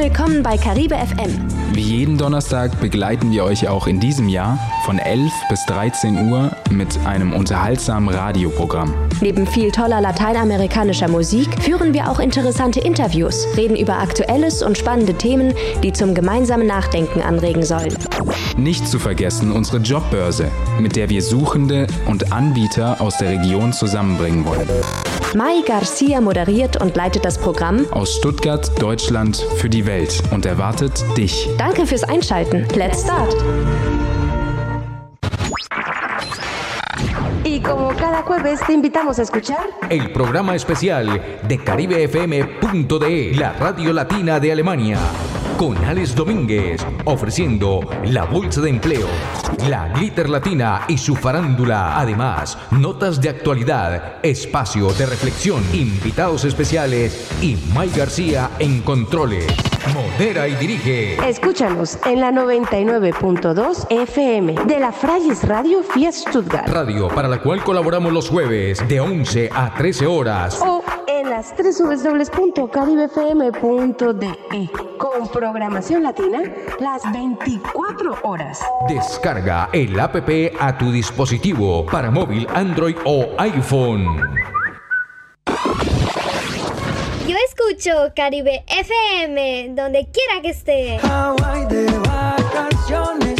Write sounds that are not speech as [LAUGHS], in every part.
willkommen bei Caribe FM. Wie jeden Donnerstag begleiten wir euch auch in diesem Jahr von 11 bis 13 Uhr mit einem unterhaltsamen Radioprogramm. Neben viel toller lateinamerikanischer Musik führen wir auch interessante Interviews, reden über Aktuelles und spannende Themen, die zum gemeinsamen Nachdenken anregen sollen. Nicht zu vergessen unsere Jobbörse, mit der wir Suchende und Anbieter aus der Region zusammenbringen wollen. Mai Garcia moderiert und leitet das Programm Aus Stuttgart, Deutschland für die Welt und erwartet dich. Danke fürs Einschalten. Let's start. Y como cada jueves te invitamos a escuchar El programa especial de CaribeFM.de, la radio latina de Alemania, con Alex Domínguez, ofreciendo la bolsa de empleo, la glitter latina y su farándula. Además, notas de actualidad, espacio de reflexión, invitados especiales y Mike García en controles. Modera y dirige. Escúchanos en la 99.2 FM de la Frayes Radio Fiat Stuttgart Radio para la cual colaboramos los jueves de 11 a 13 horas. o en las www.caribefm.de con programación latina las 24 horas. Descarga el app a tu dispositivo para móvil, Android o iPhone. Yo escucho Caribe FM donde quiera que esté. Hawaii de vacaciones,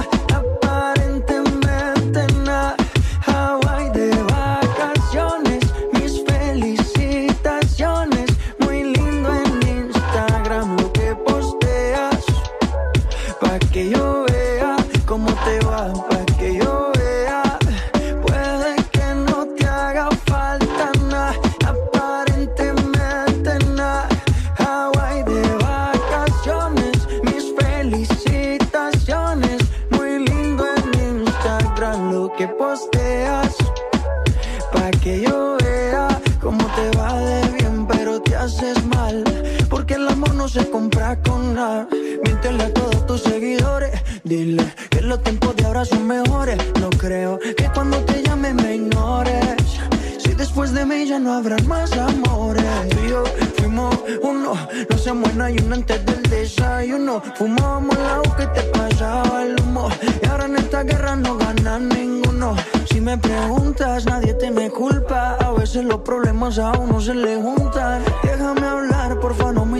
Dile que los tiempos de ahora son mejores. No creo que cuando te llame me ignores. Si después de mí ya no habrán más amores. Tú y yo fuimos uno, no se muera y uno antes del desayuno. Fumábamos el agua que te pasaba el humo. Y ahora en esta guerra no gana ninguno. Si me preguntas, nadie te me culpa. A veces los problemas a uno se le juntan. Déjame hablar, porfa, no me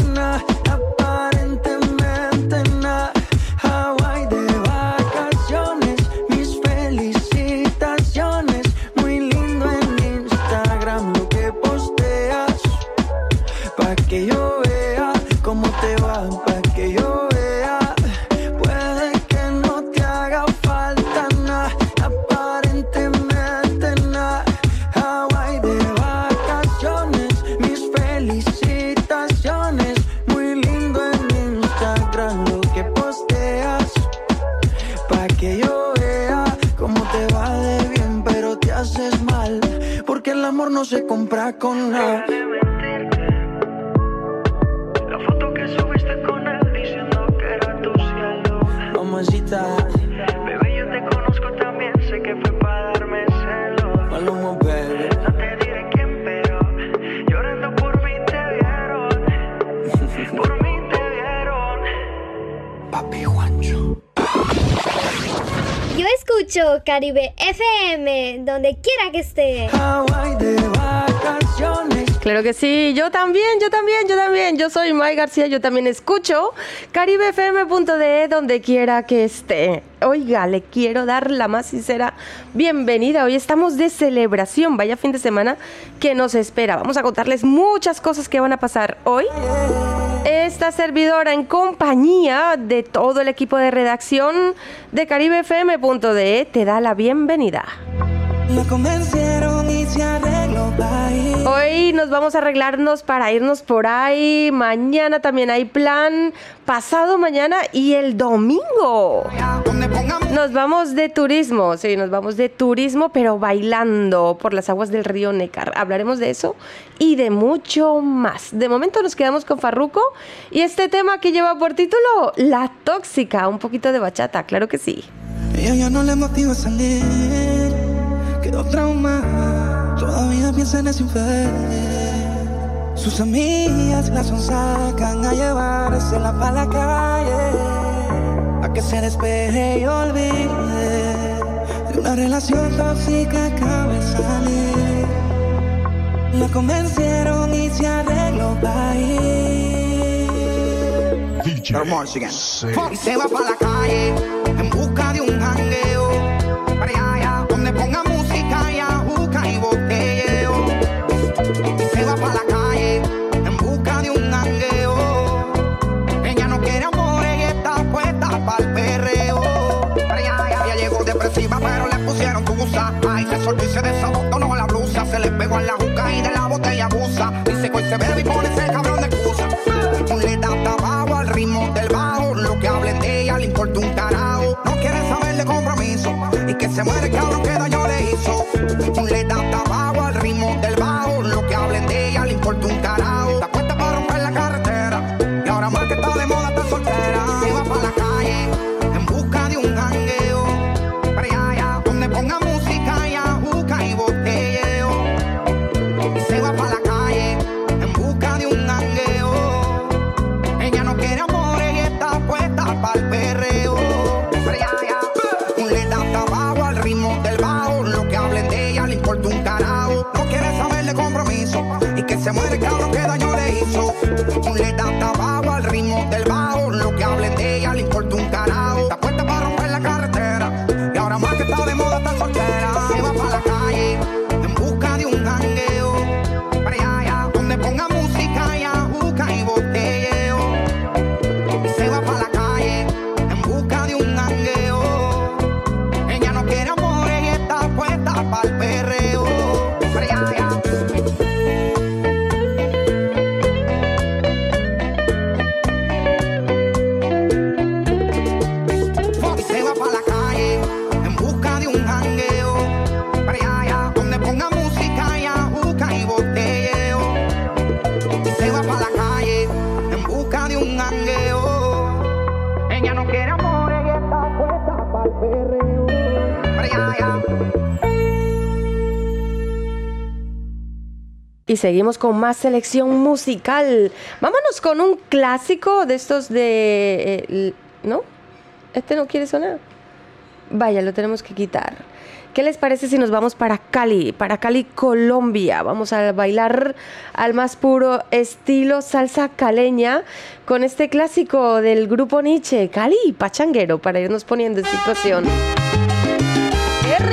Caribe FM, donde quiera que esté. Hawaii de vacaciones. Claro que sí, yo también, yo también, yo también. Yo soy May García, yo también escucho caribefm.de donde quiera que esté. Oiga, le quiero dar la más sincera bienvenida. Hoy estamos de celebración, vaya fin de semana que nos espera. Vamos a contarles muchas cosas que van a pasar hoy. Esta servidora en compañía de todo el equipo de redacción de caribefm.de te da la bienvenida. La convencieron y se. Hoy nos vamos a arreglarnos para irnos por ahí. Mañana también hay plan. Pasado mañana y el domingo. Nos vamos de turismo, sí, nos vamos de turismo, pero bailando por las aguas del río Neckar. Hablaremos de eso y de mucho más. De momento nos quedamos con Farruco y este tema que lleva por título La Tóxica, un poquito de bachata, claro que sí. Ella ya no le motiva salir, quedó traumada, todavía piensa en ese infiel. Sus amigas la son sacan a llevársela pa' la calle, a que se despeje y olvide de una relación tóxica acaba de salir. La convencieron y se arregló pa' ir. Y se va para la calle en busca de un en la juca y de la botella abusa. Dice que hoy se bebe y pone ese cabrón de excusa. Le da tabaco al ritmo del bajo. Lo que hablen de ella le importa un carajo. No quiere saber de compromiso. Y que se muere el cabrón hizo. Le da tabaco Y seguimos con más selección musical. Vámonos con un clásico de estos de... eh, ¿No? ¿Este no quiere sonar? Vaya, lo tenemos que quitar. ¿Qué les parece si nos vamos para Cali, para Cali, Colombia? Vamos a bailar al más puro estilo salsa caleña con este clásico del grupo Nietzsche, Cali Pachanguero, para irnos poniendo en situación. ¡Qué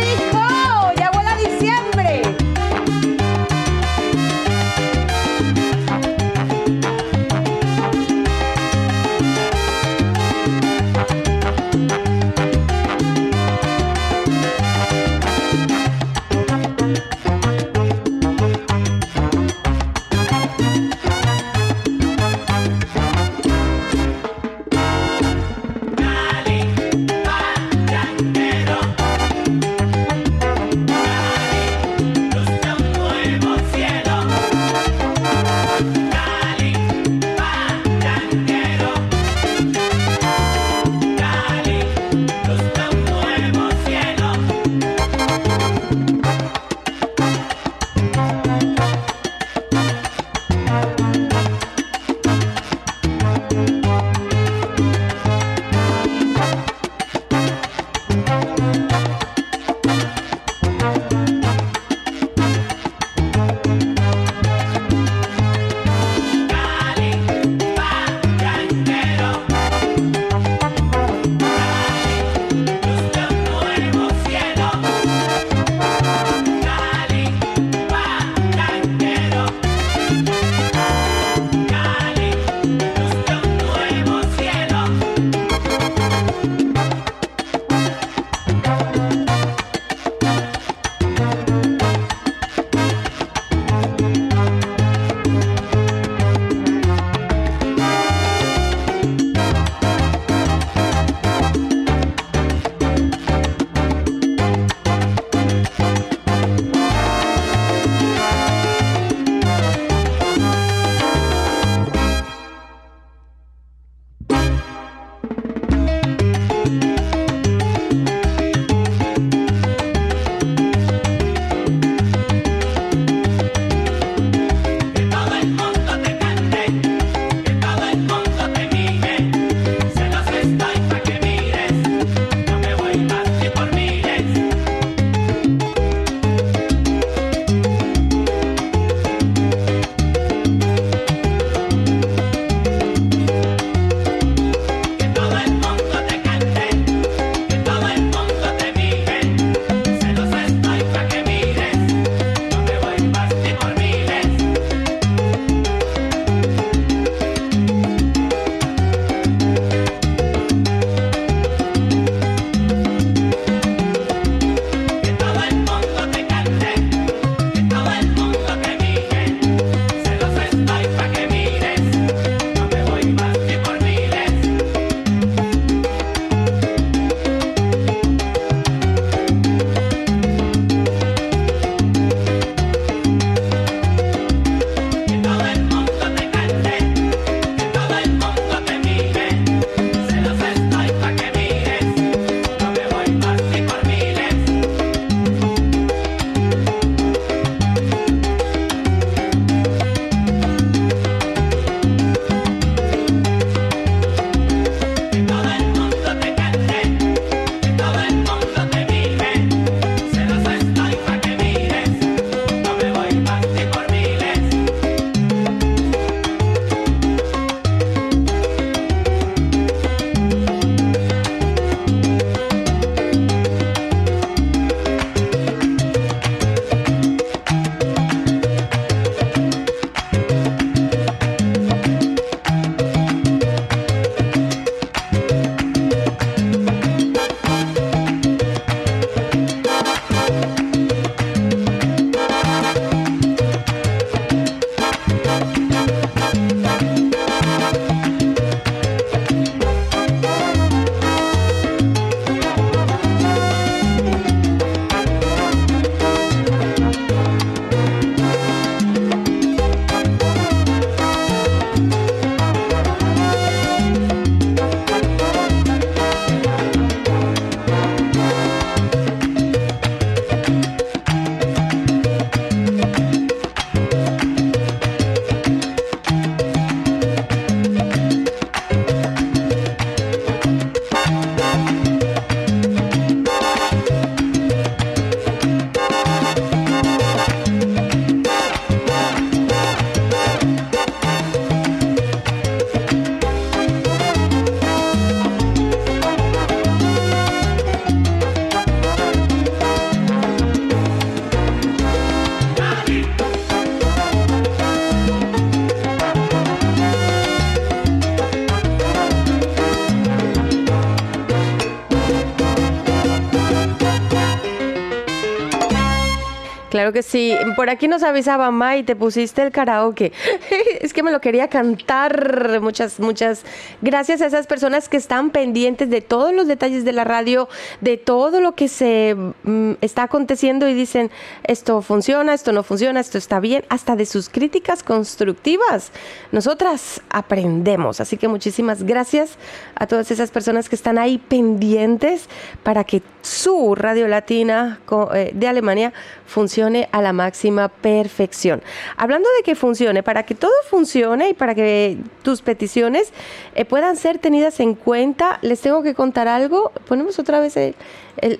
Que sí. Por aquí nos avisaba May, te pusiste el karaoke. [LAUGHS] es que me lo quería cantar. Muchas, muchas gracias a esas personas que están pendientes de todos los detalles de la radio, de todo lo que se mm, está aconteciendo y dicen, esto funciona, esto no funciona, esto está bien, hasta de sus críticas constructivas. Nosotras aprendemos. Así que muchísimas gracias a todas esas personas que están ahí pendientes para que su radio latina eh, de Alemania funcione a la máxima perfección. Hablando de que funcione, para que todo funcione y para que tus peticiones eh, puedan ser tenidas en cuenta, les tengo que contar algo. Ponemos otra vez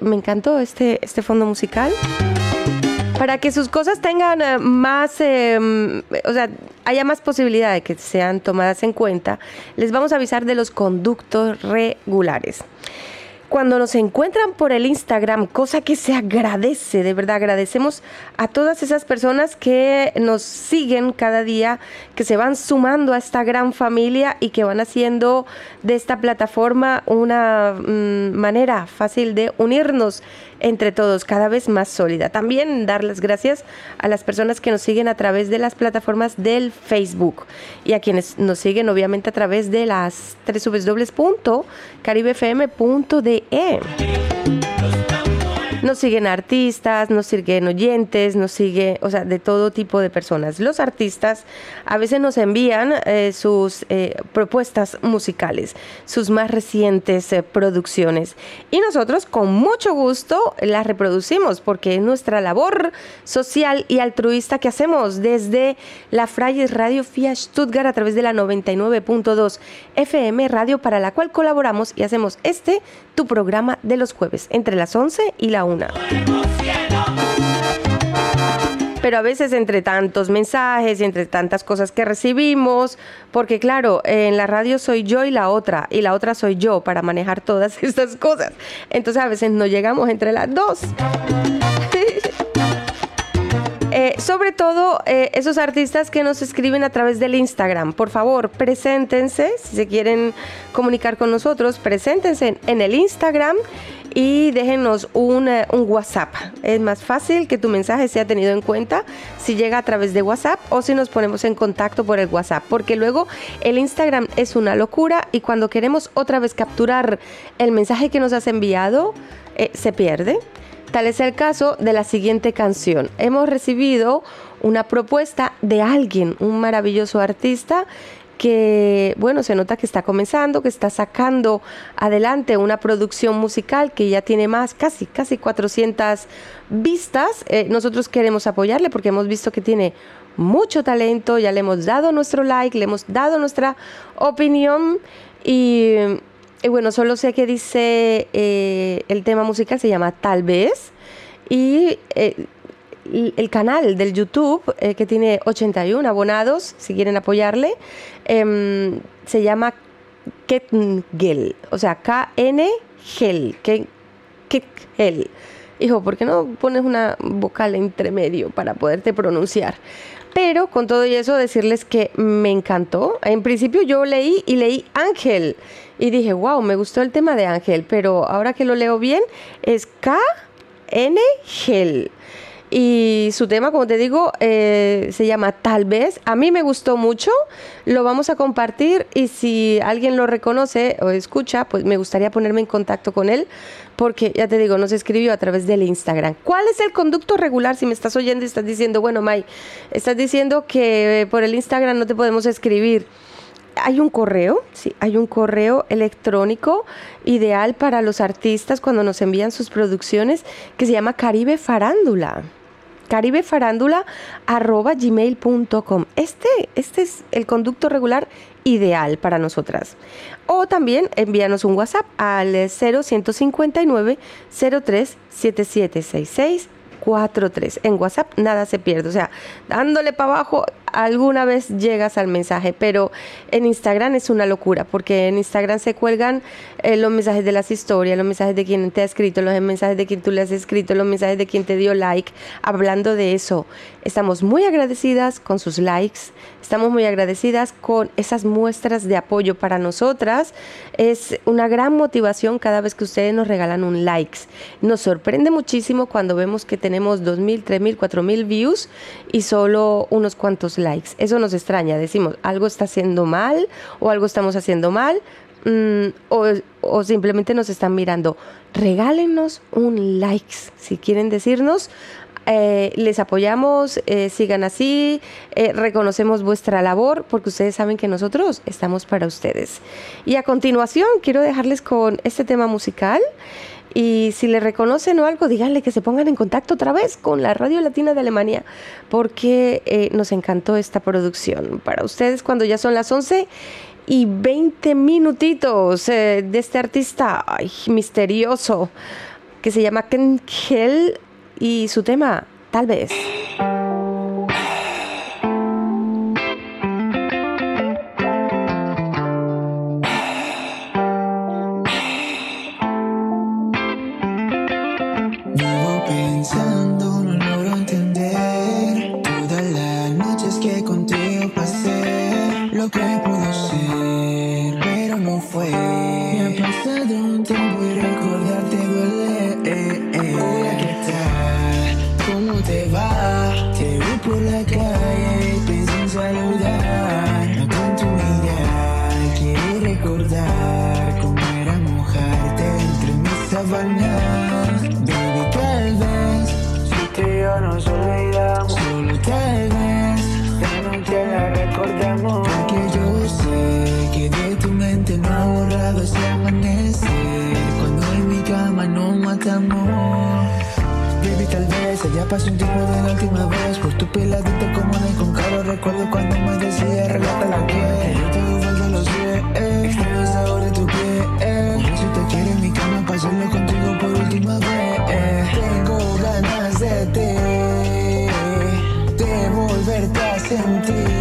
me encantó este, este fondo musical. Para que sus cosas tengan eh, más, mm, o sea, haya más posibilidad de que sean tomadas en cuenta, les vamos a avisar de los conductos regulares. Cuando nos encuentran por el Instagram, cosa que se agradece, de verdad agradecemos a todas esas personas que nos siguen cada día, que se van sumando a esta gran familia y que van haciendo de esta plataforma una mm, manera fácil de unirnos entre todos, cada vez más sólida. También dar las gracias a las personas que nos siguen a través de las plataformas del Facebook y a quienes nos siguen obviamente a través de las www.caribefm.de. Nos siguen artistas, nos siguen oyentes, nos sigue, o sea, de todo tipo de personas. Los artistas a veces nos envían eh, sus eh, propuestas musicales, sus más recientes eh, producciones. Y nosotros con mucho gusto las reproducimos porque es nuestra labor social y altruista que hacemos desde la Freies Radio FIA Stuttgart a través de la 99.2 FM Radio para la cual colaboramos y hacemos este, tu programa de los jueves, entre las 11 y la 1. Pero a veces entre tantos mensajes y entre tantas cosas que recibimos, porque claro, en la radio soy yo y la otra, y la otra soy yo para manejar todas [LAUGHS] estas cosas. Entonces a veces no llegamos entre las dos. [LAUGHS] Eh, sobre todo eh, esos artistas que nos escriben a través del Instagram. Por favor, preséntense. Si se quieren comunicar con nosotros, preséntense en el Instagram y déjenos un, eh, un WhatsApp. Es más fácil que tu mensaje sea tenido en cuenta si llega a través de WhatsApp o si nos ponemos en contacto por el WhatsApp. Porque luego el Instagram es una locura y cuando queremos otra vez capturar el mensaje que nos has enviado, eh, se pierde. Tal es el caso de la siguiente canción. Hemos recibido una propuesta de alguien, un maravilloso artista que, bueno, se nota que está comenzando, que está sacando adelante una producción musical que ya tiene más, casi, casi 400 vistas. Eh, nosotros queremos apoyarle porque hemos visto que tiene mucho talento, ya le hemos dado nuestro like, le hemos dado nuestra opinión y, bueno, solo sé que dice eh, el tema musical se llama Tal vez y eh, el canal del YouTube eh, que tiene 81 abonados, si quieren apoyarle, em, se llama Ketngel, o sea, K-N-Gel, Ke- Ketngel. Hijo, ¿por qué no pones una vocal entre medio para poderte pronunciar? Pero con todo y eso decirles que me encantó. En principio yo leí y leí Ángel y dije, wow, me gustó el tema de Ángel, pero ahora que lo leo bien es K-N-Gel. Y su tema, como te digo, eh, se llama Tal vez. A mí me gustó mucho, lo vamos a compartir y si alguien lo reconoce o escucha, pues me gustaría ponerme en contacto con él porque ya te digo, nos escribió a través del Instagram. ¿Cuál es el conducto regular? Si me estás oyendo y estás diciendo, bueno, May, estás diciendo que eh, por el Instagram no te podemos escribir hay un correo, sí, hay un correo electrónico ideal para los artistas cuando nos envían sus producciones que se llama Caribe Farándula. Caribefarándula arroba gmail.com. Este, este es el conducto regular ideal para nosotras. O también envíanos un WhatsApp al 0159 03 7766 43. En WhatsApp nada se pierde. O sea, dándole para abajo alguna vez llegas al mensaje, pero en Instagram es una locura, porque en Instagram se cuelgan eh, los mensajes de las historias, los mensajes de quien te ha escrito, los mensajes de quien tú le has escrito, los mensajes de quien te dio like. Hablando de eso, estamos muy agradecidas con sus likes, estamos muy agradecidas con esas muestras de apoyo para nosotras. Es una gran motivación cada vez que ustedes nos regalan un likes. Nos sorprende muchísimo cuando vemos que tenemos 2.000, 3.000, 4.000 views y solo unos cuantos likes. Eso nos extraña. Decimos, algo está haciendo mal o algo estamos haciendo mal. Mm, o, simplemente nos están mirando. Regálenos un like si quieren decirnos. Eh, les apoyamos, eh, sigan así, eh, reconocemos vuestra labor porque ustedes saben que nosotros estamos para ustedes. Y a continuación quiero dejarles con este tema musical. Y si le reconocen o algo, díganle que se pongan en contacto otra vez con la Radio Latina de Alemania, porque eh, nos encantó esta producción. Para ustedes, cuando ya son las 11 y 20 minutitos eh, de este artista misterioso que se llama Ken Hell y su tema, tal vez. tell pasó un tiempo de la última vez Por tu peladita como de con caro Recuerdo cuando me decía relata la que yo te doy vuelta los pies eh. Extraño sabor de tu piel eh. Si te quiero en mi cama pasarlo contigo por última vez eh. Tengo ganas de ti De volverte a sentir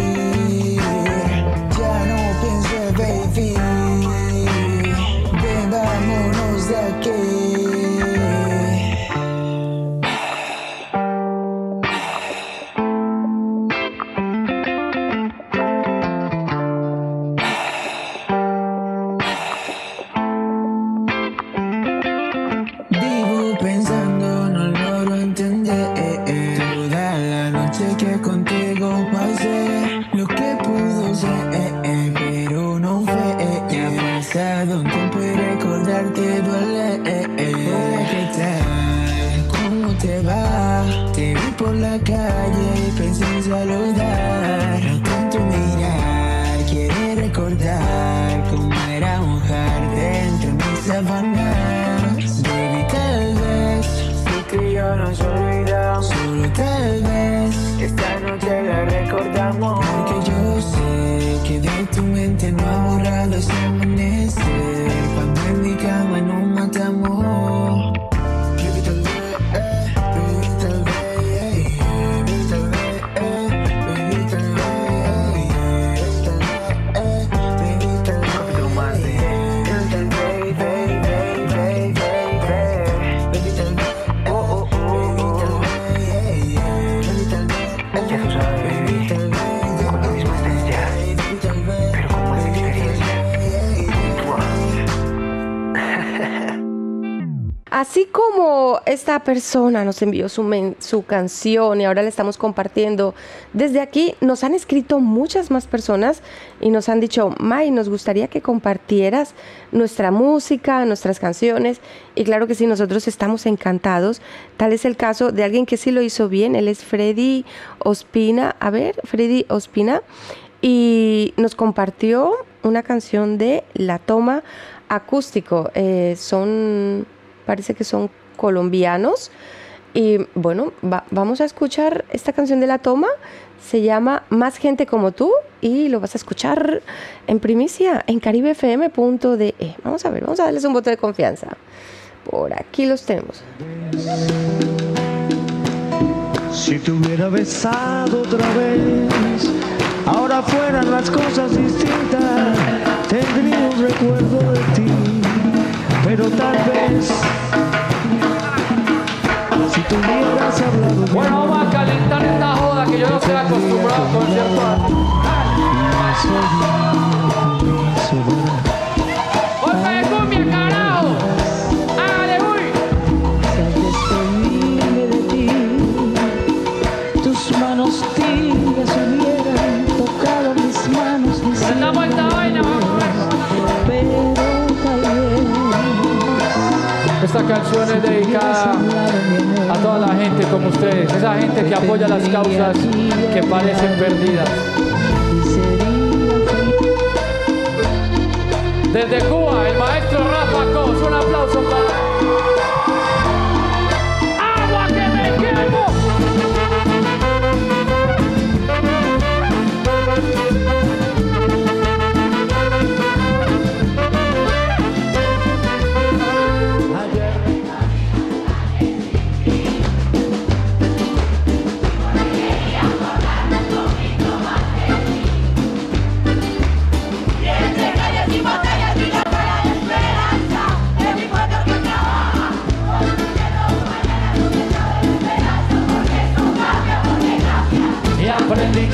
esta persona nos envió su, su canción y ahora la estamos compartiendo desde aquí, nos han escrito muchas más personas y nos han dicho, May, nos gustaría que compartieras nuestra música, nuestras canciones. Y claro que sí, nosotros estamos encantados. Tal es el caso de alguien que sí lo hizo bien, él es Freddy Ospina. A ver, Freddy Ospina. Y nos compartió una canción de La Toma Acústico. Eh, son, parece que son colombianos. Y bueno, vamos a escuchar esta canción de La Toma. Se llama Más gente como tú y lo vas a escuchar en primicia en caribefm.de. Vamos a ver, vamos a darles un voto de confianza. Por aquí los tenemos. Si te hubiera besado otra vez, ahora fueran las cosas distintas, tendría recuerdo de ti, pero tal vez si tú hubieras hablado Bueno, vamos a calentar esta joda que yo no estoy acostumbrado a concierto. Canción es dedicada a toda la gente como ustedes, esa gente que apoya las causas que parecen perdidas. Desde Cuba, el maestro Rafa Cos, un aplauso para.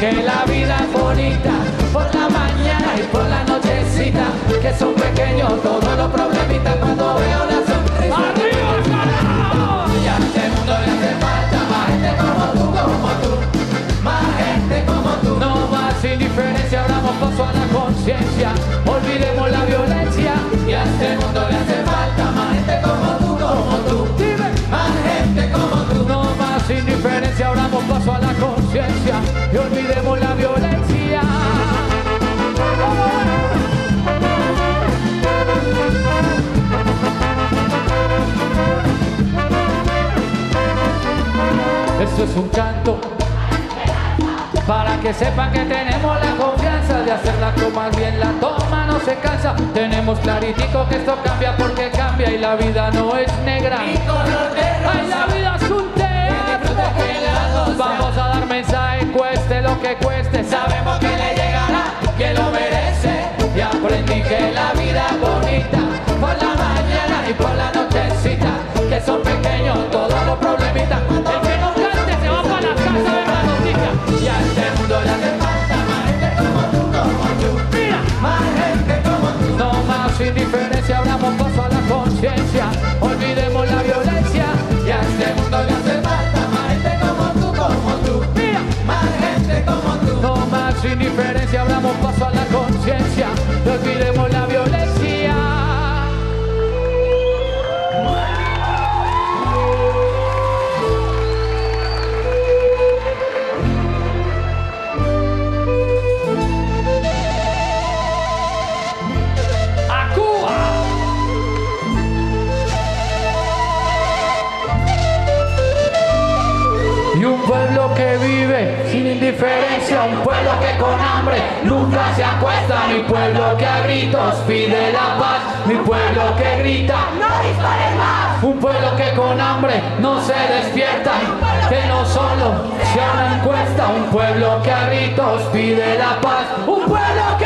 Que la vida canto para que sepan que tenemos la confianza de hacer la toma bien, la toma no se cansa. Tenemos claritico que esto cambia porque cambia y la vida no es negra. Ay, la vida es un teatro. Vamos a dar mensaje, cueste lo que cueste. Sabemos que le llegará, que lo merece. Y aprendí que la vida es bonita por la mañana y por la nochecita. Que son pequeños todos los problemitas. No más indiferencia, abramos paso a la conciencia. Indiferencia, un pueblo que con hambre nunca se acuesta, mi pueblo que a gritos pide la paz, mi pueblo que grita, no disparen más, un pueblo que con hambre no se despierta, que no solo sea una encuesta, un pueblo que a gritos pide la paz, un pueblo que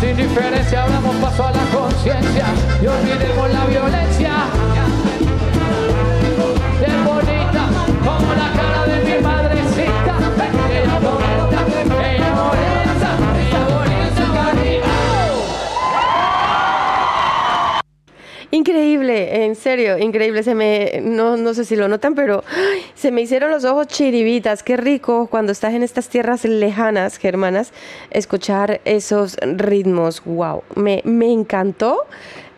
No más indiferencia, abramos paso a la conciencia. Y olvidemos la violencia. Es bonita como la cara de mi madrecita. Ella bonita. Increíble. en serio, increíble. Se me, no, no sé si lo notan, pero. Se me hicieron los ojos chiribitas. Qué rico cuando estás en estas tierras lejanas, germanas, escuchar esos ritmos. Wow, me, me encantó.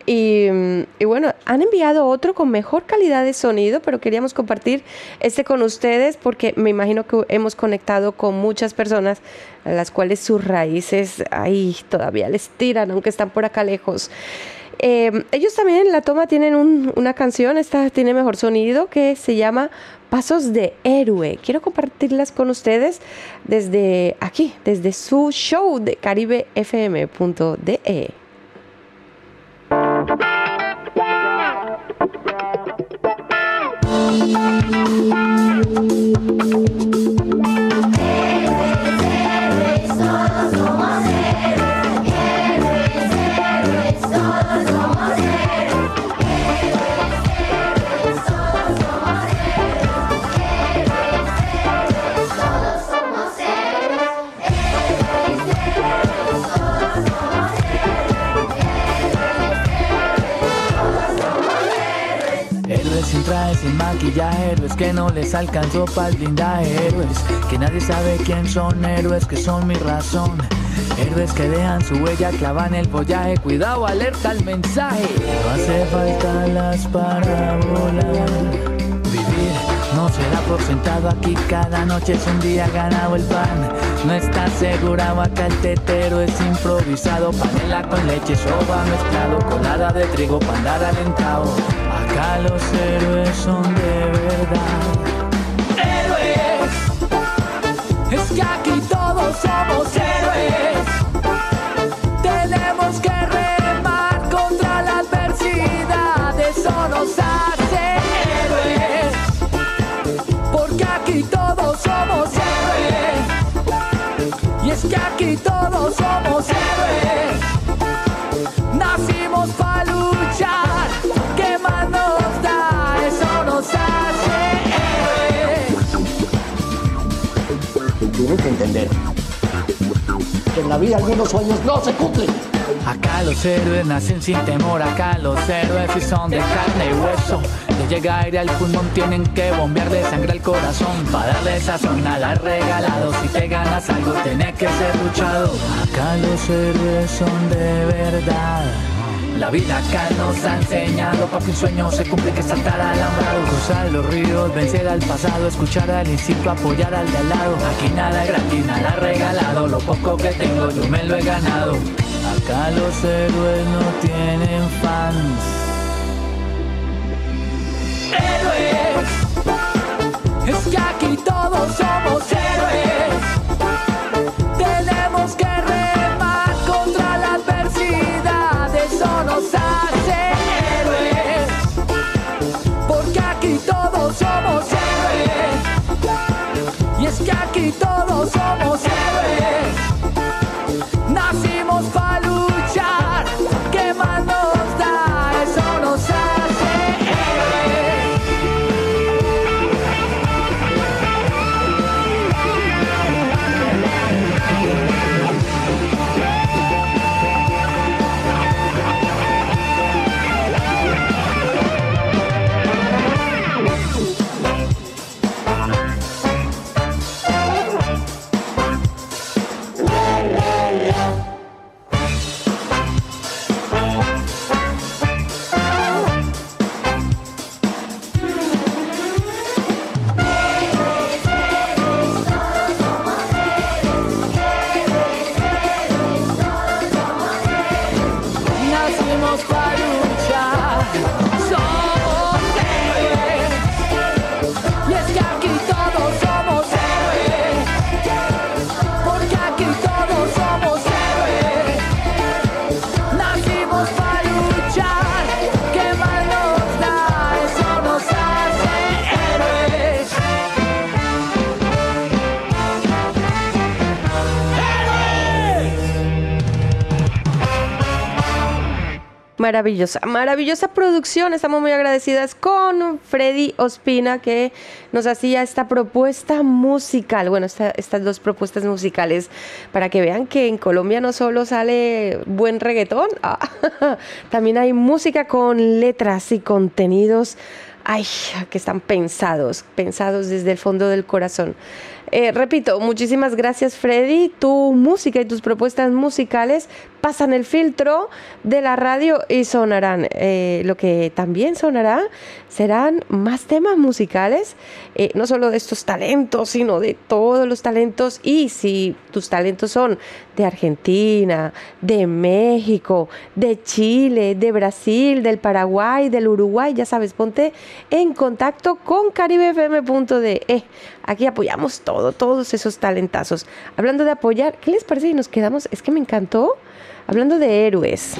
Y, mm, y bueno, han enviado otro con mejor calidad de sonido, pero queríamos compartir este con ustedes porque me imagino que hemos conectado con muchas personas a las cuales sus raíces ahí todavía les tiran, aunque están por acá lejos. Eh, ellos también en la toma tienen un- una canción, esta tiene mejor sonido, que se llama Pasos de Héroe. Quiero compartirlas con ustedes desde aquí, desde su show de caribefm.de. Héroes maquillaje, héroes que no les alcanzó para el blindaje, héroes que nadie sabe quién son, héroes que son mi razón. Héroes que dejan su huella, clavan el follaje, cuidado, alerta al mensaje. No hace falta las parábolas. No será por sentado aquí, cada noche es un día ganado el pan. No está asegurado acá el tetero, es improvisado. Panela con leche, soba mezclado, colada de trigo para andar alentado. Acá los héroes son de verdad. ¡Héroes! Es que aquí todos somos héroes. Todos somos héroes. Nacimos para luchar. ¿Qué más nos da? Eso nos hace héroes. Tienen que entender que en la vida algunos sueños no se cumplen. Acá los héroes nacen sin temor, acá los héroes sí son de carne y hueso. Le llega aire al pulmón, tienen que bombearle sangre al corazón para darle sazón a la regalado. Si te ganas algo, tenés que ser luchado. Acá los héroes son de verdad. La vida acá nos ha enseñado que un sueño se cumple que saltar alambrado. Cruzar los ríos, vencer al pasado, escuchar al instinto, apoyar al de al lado. Aquí nada es gratis, nada regalado. Lo poco que tengo yo me lo he ganado. Acá los héroes no tienen fans. Héroes, es que aquí todos somos héroes. Tenemos que remar contra la adversidad, eso nos hace héroes. Porque aquí todos somos héroes. Y es que aquí todos somos Maravillosa, maravillosa producción. Estamos muy agradecidas con Freddy Ospina que nos hacía esta propuesta musical. Bueno, esta- estas dos propuestas musicales para que vean que en Colombia no solo sale buen reggaetón, ah, [LAUGHS] también hay música con letras y contenidos. Ay, que están pensados, pensados desde el fondo del corazón. Eh, repito, muchísimas gracias Freddy. Tu música y tus propuestas musicales pasan el filtro de la radio y sonarán. Eh, lo que también sonará serán más temas musicales, eh, no solo de estos talentos, sino de todos los talentos. Y si tus talentos son de Argentina, de México, de Chile, de Brasil, del Paraguay, del Uruguay, ya sabes, ponte en contacto con caribefm.de. Aquí apoyamos todo, todos esos talentazos. Hablando de apoyar, ¿qué les parece si nos quedamos? Es que me encantó. Hablando de héroes.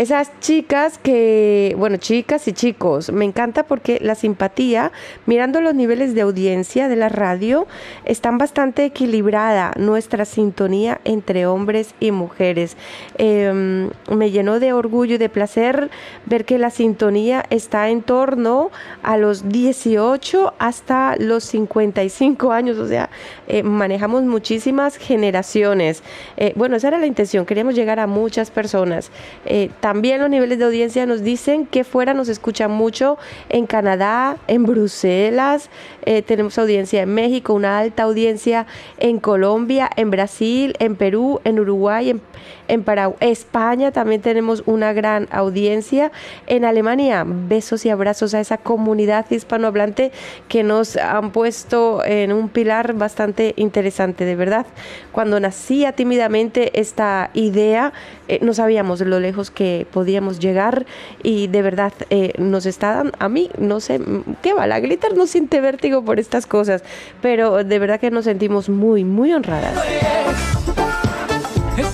Esas chicas que, bueno, chicas y chicos, me encanta porque la simpatía, mirando los niveles de audiencia de la radio, están bastante equilibrada nuestra sintonía entre hombres y mujeres. Eh, me llenó de orgullo y de placer ver que la sintonía está en torno a los 18 hasta los 55 años, o sea, eh, manejamos muchísimas generaciones. Eh, bueno, esa era la intención, queríamos llegar a muchas personas. Eh, también los niveles de audiencia nos dicen que fuera nos escuchan mucho en Canadá, en Bruselas, eh, tenemos audiencia en México, una alta audiencia en Colombia, en Brasil, en Perú, en Uruguay, en, en Paraguay, España también tenemos una gran audiencia. En Alemania, besos y abrazos a esa comunidad hispanohablante que nos han puesto en un pilar bastante interesante, de verdad. Cuando nacía tímidamente esta idea, eh, no sabíamos lo lejos que podíamos llegar y de verdad eh, nos está a mí, no sé, mm, ¿qué va? La glitter no siente vértigo por estas cosas, pero de verdad que nos sentimos muy, muy honradas.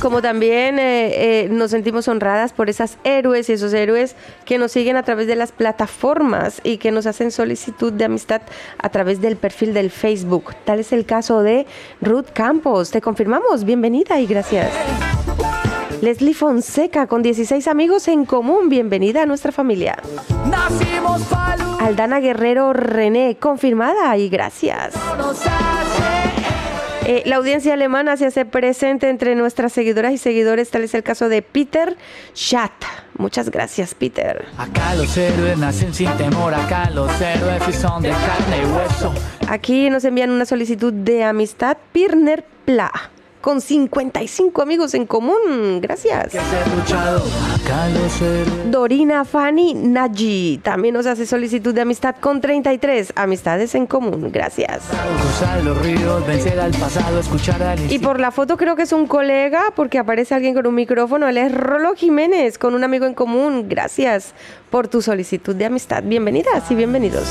Como también eh, eh, nos sentimos honradas por esas héroes y esos héroes que nos siguen a través de las plataformas y que nos hacen solicitud de amistad a través del perfil del Facebook. Tal es el caso de Ruth Campos. Te confirmamos. Bienvenida y gracias. Leslie Fonseca, con 16 amigos en común. Bienvenida a nuestra familia. Nacimos Aldana Guerrero René, confirmada y gracias. Eh, la audiencia alemana se hace presente entre nuestras seguidoras y seguidores, tal es el caso de Peter Schat. Muchas gracias, Peter. Acá los héroes nacen sin temor, acá los héroes son de carne y hueso. Aquí nos envían una solicitud de amistad, Pirner Pla, con 55 amigos en común. Gracias. Dorina Fanny Naji también nos hace solicitud de amistad con 33 amistades en común. Gracias. Y por la foto creo que es un colega porque aparece alguien con un micrófono. Él es Rolo Jiménez con un amigo en común. Gracias por tu solicitud de amistad. Bienvenidas y bienvenidos.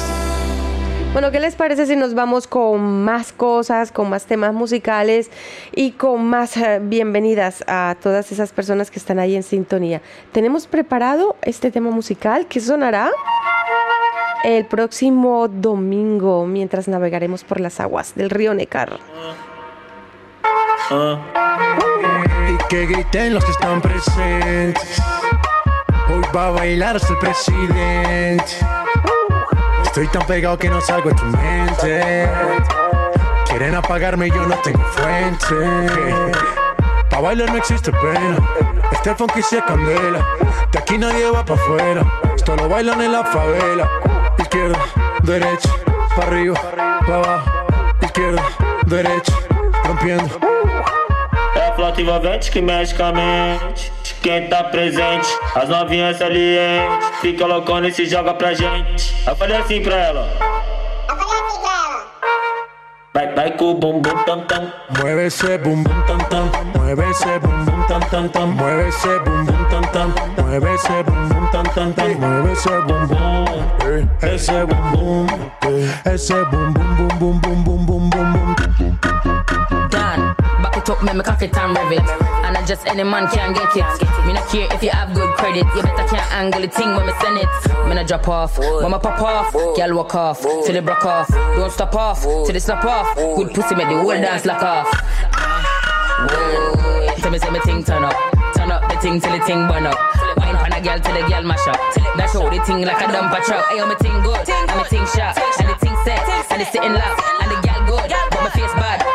Bueno, ¿qué les parece si nos vamos con más cosas, con más temas musicales y con más eh, bienvenidas a todas esas personas que están ahí en sintonía? Tenemos preparado este tema musical que sonará el próximo domingo mientras navegaremos por las aguas del río Necar. Y que griten los que están presentes. Hoy va a bailar el presidente. Estoy tan pegado que no salgo de tu mente. Quieren apagarme y yo no tengo fuente. Pa' bailar no existe pena. Este funky se candela. De aquí nadie va pa' afuera. Esto lo bailan en la favela. Izquierda, derecha, pa' arriba, pa' abajo. Izquierda, derecha, rompiendo. É a flauta envolvente que mexe com a mente. Quem tá presente, as novinhas salientes. Fica loucona e se joga pra gente. Eu falei assim pra ela. Vai, vai com o bumbum tam tam. Mueve ese bum bum tam tam, mueve ese bum bum tam tam tam, mueve ese bum bum tam tam, mueve ese bum bum tam tam tam, mueve ese bum bum, ese bum bum, ese bum bum bum bum bum bum bum it up, make me cock it and rev it. And I just any man can get it. Me not care if you have good credit. You better can't angle the thing when me send it. Me not drop off, mama pop off, girl walk off, till they broke off. Don't stop off, till they snap off. Good pussy make the whole dance lock off. Whoa. Tell me say me ting turn up, turn up the ting till the ting burn up. Wine pan a girl till the girl mash up. Dash out the thing like a dumper truck. Hey, me ting good, me ting sharp, and the ting set, and the sitting lock, and the girl good, but my face bad.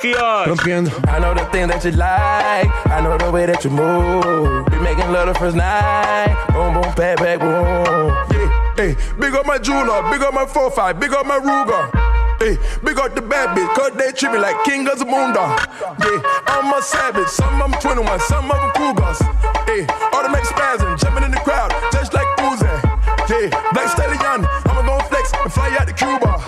Aí. Rompiendo. I know the thing that you like. I know the way that you move. Be making love the first night. Boom, boom, back, back, boom. Yeah, hey, big up my jeweler, big up my 4-5, big up my Ruger. Hey, big up the bad bitch, cause they treat me like king of the moondog. Yeah, I'm a savage, some of them 21, some of them cougars. Hey, automatic spasm, jumping in the crowd, just like Uzi. Yeah, Black Stallion, I'ma go flex and fly out to Cuba.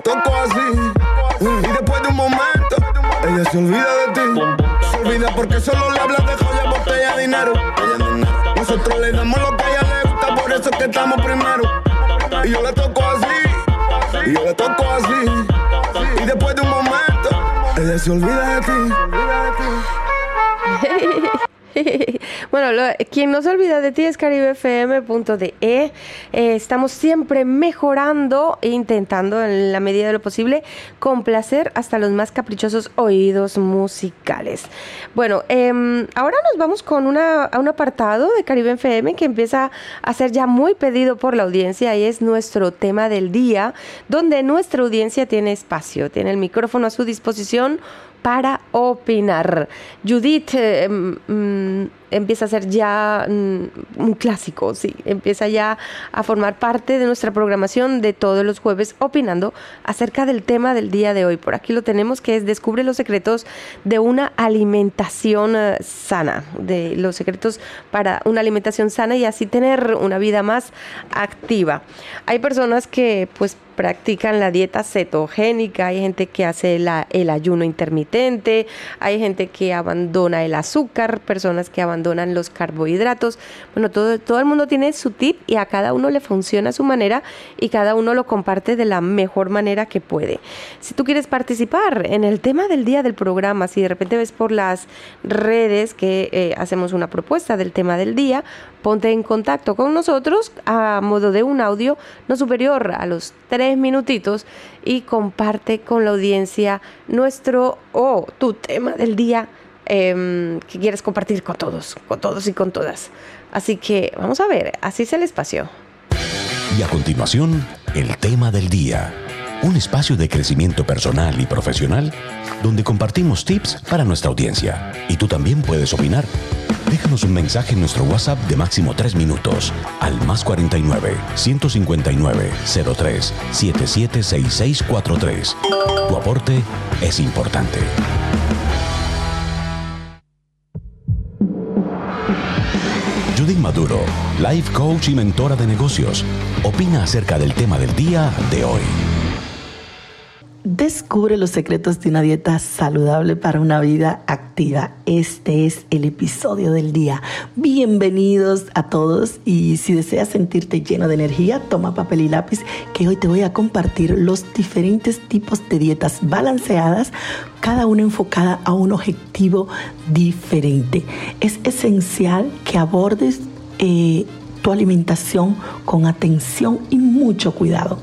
toco así. Y después de un momento, ella se olvida de ti. Se olvida porque solo le hablas de joya, botella, dinero. Nosotros le damos lo que a ella le gusta, por eso es que estamos primero. Y yo la toco así. Y yo la toco así. Y después de un momento, ella se olvida de ti. [LAUGHS] [LAUGHS] bueno, lo- quien no se olvida de ti es caribefm.de. Eh, estamos siempre mejorando e intentando en la medida de lo posible complacer hasta los más caprichosos oídos musicales. Bueno, em, ahora nos vamos con una, a un apartado de Caribe FM que empieza a ser ya muy pedido por la audiencia y es nuestro tema del día, donde nuestra audiencia tiene espacio, tiene el micrófono a su disposición para opinar. Judith eh, mm, empieza a ser ya mm, un clásico, sí, empieza ya a formar parte de nuestra programación de todos los jueves opinando acerca del tema del día de hoy. Por aquí lo tenemos que es Descubre los secretos de una alimentación eh, sana, de los secretos para una alimentación sana y así tener una vida más activa. Hay personas que pues practican la dieta cetogénica, hay gente que hace la- el ayuno intermitente, hay gente que abandona el azúcar, personas que abandonan los carbohidratos. Bueno, todo, todo el mundo tiene su tip y a cada uno le funciona a su manera y cada uno lo comparte de la mejor manera que puede. Si tú quieres participar en el tema del día del programa, si de repente ves por las redes que eh, hacemos una propuesta del tema del día, ponte en contacto con nosotros a modo de un audio no superior a los tres minutitos y comparte con la audiencia nuestro o tu tema del día em, que quieres compartir con todos, con todos y con todas. Así que vamos a ver, así es el espacio. Y a continuación, el tema del día. Un espacio de crecimiento personal y profesional donde compartimos tips para nuestra audiencia. Y tú también puedes opinar. Déjanos un mensaje en nuestro WhatsApp de máximo 3 minutos al más 49 159 03 776643. Tu aporte es importante. Judith Maduro, life coach y mentora de negocios, opina acerca del tema del día de hoy. Descubre los secretos de una dieta saludable para una vida activa. Este es el episodio del día. Bienvenidos a todos y si deseas sentirte lleno de energía, toma papel y lápiz que hoy te voy a compartir los diferentes tipos de dietas balanceadas, cada una enfocada a un objetivo diferente. Es esencial que abordes eh, tu alimentación con atención y mucho cuidado.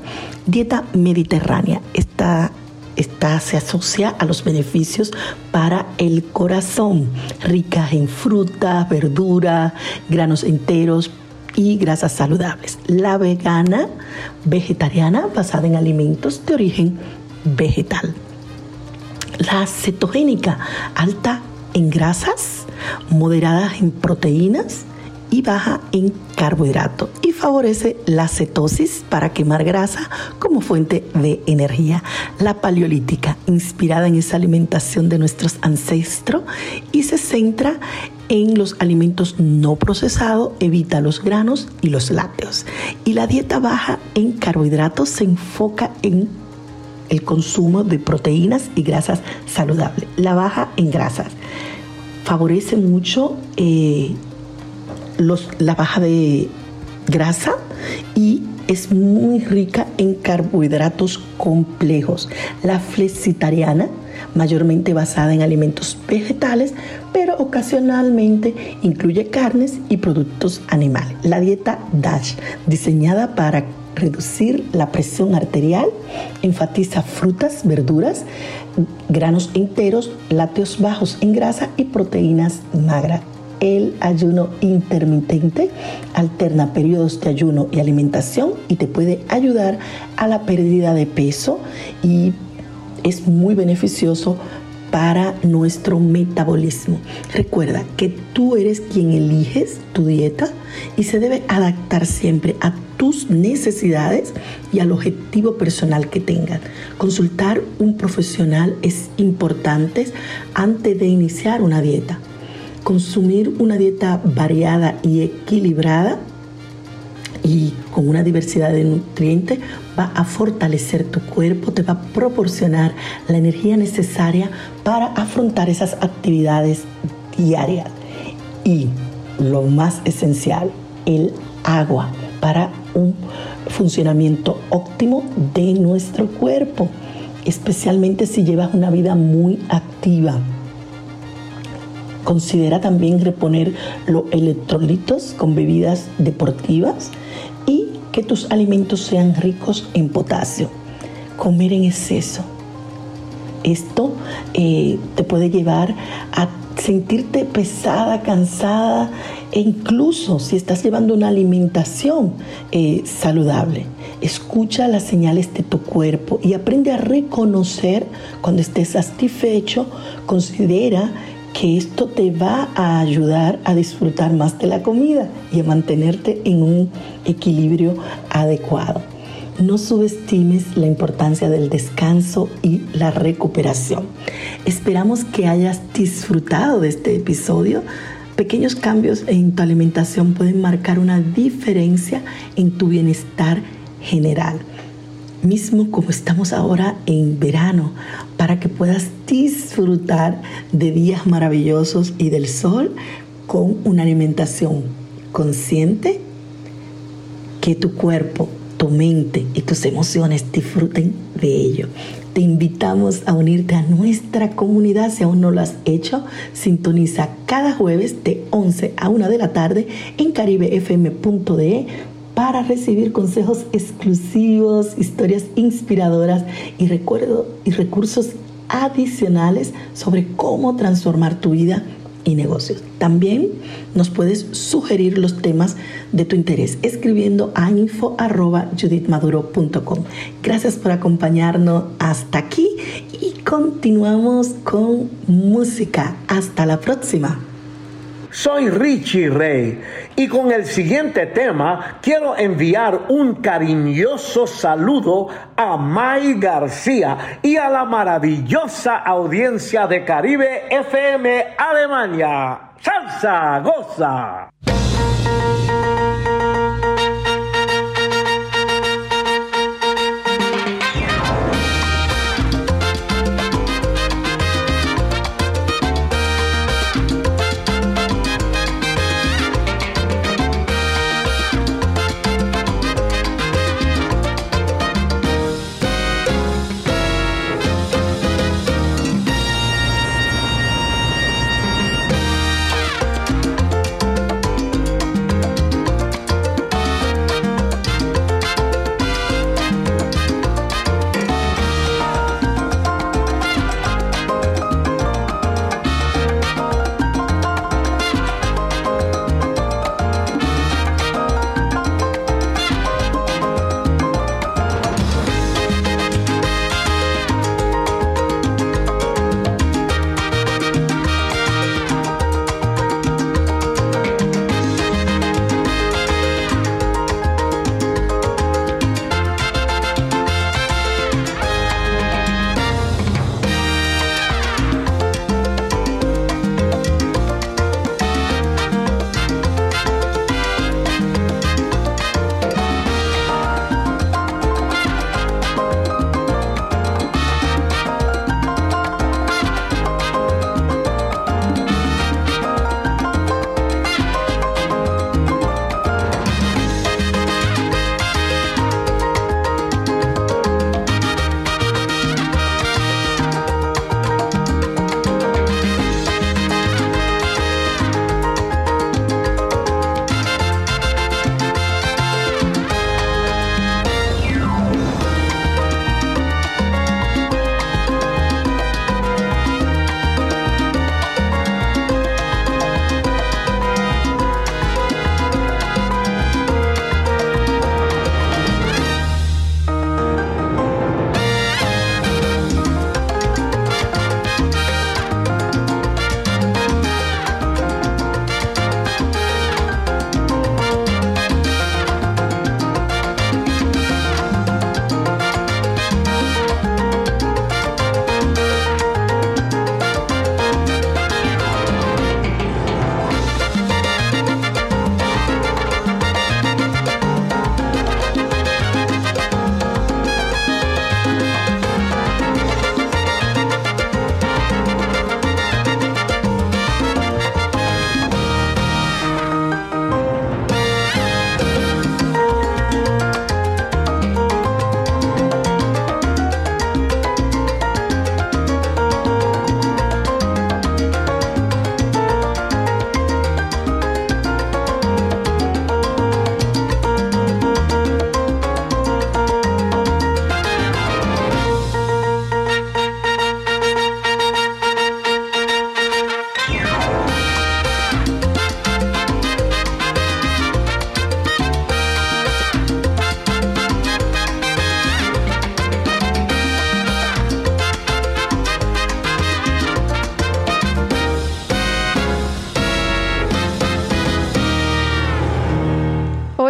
Dieta mediterránea. Esta, se asocia a los beneficios para el corazón, rica en frutas, verduras, granos enteros, y grasas saludables. La vegana, vegetariana, basada en alimentos de origen vegetal. La cetogénica, alta en grasas, moderadas en proteínas y baja en carbohidratos y favorece la cetosis para quemar grasa como fuente de energía. La paleolítica, inspirada en esa alimentación de nuestros ancestros y se centra en los alimentos no procesados, evita los granos y los lácteos. Y la dieta baja en carbohidratos se enfoca en el consumo de proteínas y grasas saludables. La baja en grasas favorece mucho eh, la baja de grasa y es muy rica en carbohidratos complejos. La flexitariana, mayormente basada en alimentos vegetales, pero ocasionalmente incluye carnes y productos animales. La dieta DASH, diseñada para reducir la presión arterial, enfatiza frutas, verduras, granos enteros, lácteos bajos en grasa y proteínas magras el ayuno intermitente alterna periodos de ayuno y alimentación y te puede ayudar a la pérdida de peso y es muy beneficioso para nuestro metabolismo. Recuerda que tú eres quien eliges tu dieta y se debe adaptar siempre a tus necesidades y al objetivo personal que tengan. Consultar un profesional es importante antes de iniciar una dieta consumir una dieta variada y equilibrada y con una diversidad de nutrientes va a fortalecer tu cuerpo, te va a proporcionar la energía necesaria para afrontar esas actividades diarias. Y lo más esencial, el agua para un funcionamiento óptimo de nuestro cuerpo, especialmente si llevas una vida muy activa Considera también reponer los electrolitos con bebidas deportivas y que tus alimentos sean ricos en potasio. Comer en exceso. Esto eh, te puede llevar a sentirte pesada, cansada e incluso si estás llevando una alimentación eh, saludable. Escucha las señales de tu cuerpo y aprende a reconocer cuando estés satisfecho. Considera que esto te va a ayudar a disfrutar más de la comida y a mantenerte en un equilibrio adecuado. No subestimes la importancia del descanso y la recuperación. Esperamos que hayas disfrutado de este episodio. Pequeños cambios en tu alimentación pueden marcar una diferencia en tu bienestar general mismo como estamos ahora en verano, para que puedas disfrutar de días maravillosos y del sol con una alimentación consciente, que tu cuerpo, tu mente y tus emociones disfruten de ello. Te invitamos a unirte a nuestra comunidad si aún no lo has hecho. Sintoniza cada jueves de 11 a 1 de la tarde en caribefm.de para recibir consejos exclusivos, historias inspiradoras y, recuerdo, y recursos adicionales sobre cómo transformar tu vida y negocios. También nos puedes sugerir los temas de tu interés escribiendo a info.judithmaduro.com. Gracias por acompañarnos hasta aquí y continuamos con música. Hasta la próxima. Soy Richie Rey y con el siguiente tema quiero enviar un cariñoso saludo a May García y a la maravillosa audiencia de Caribe FM Alemania. Salsa, goza.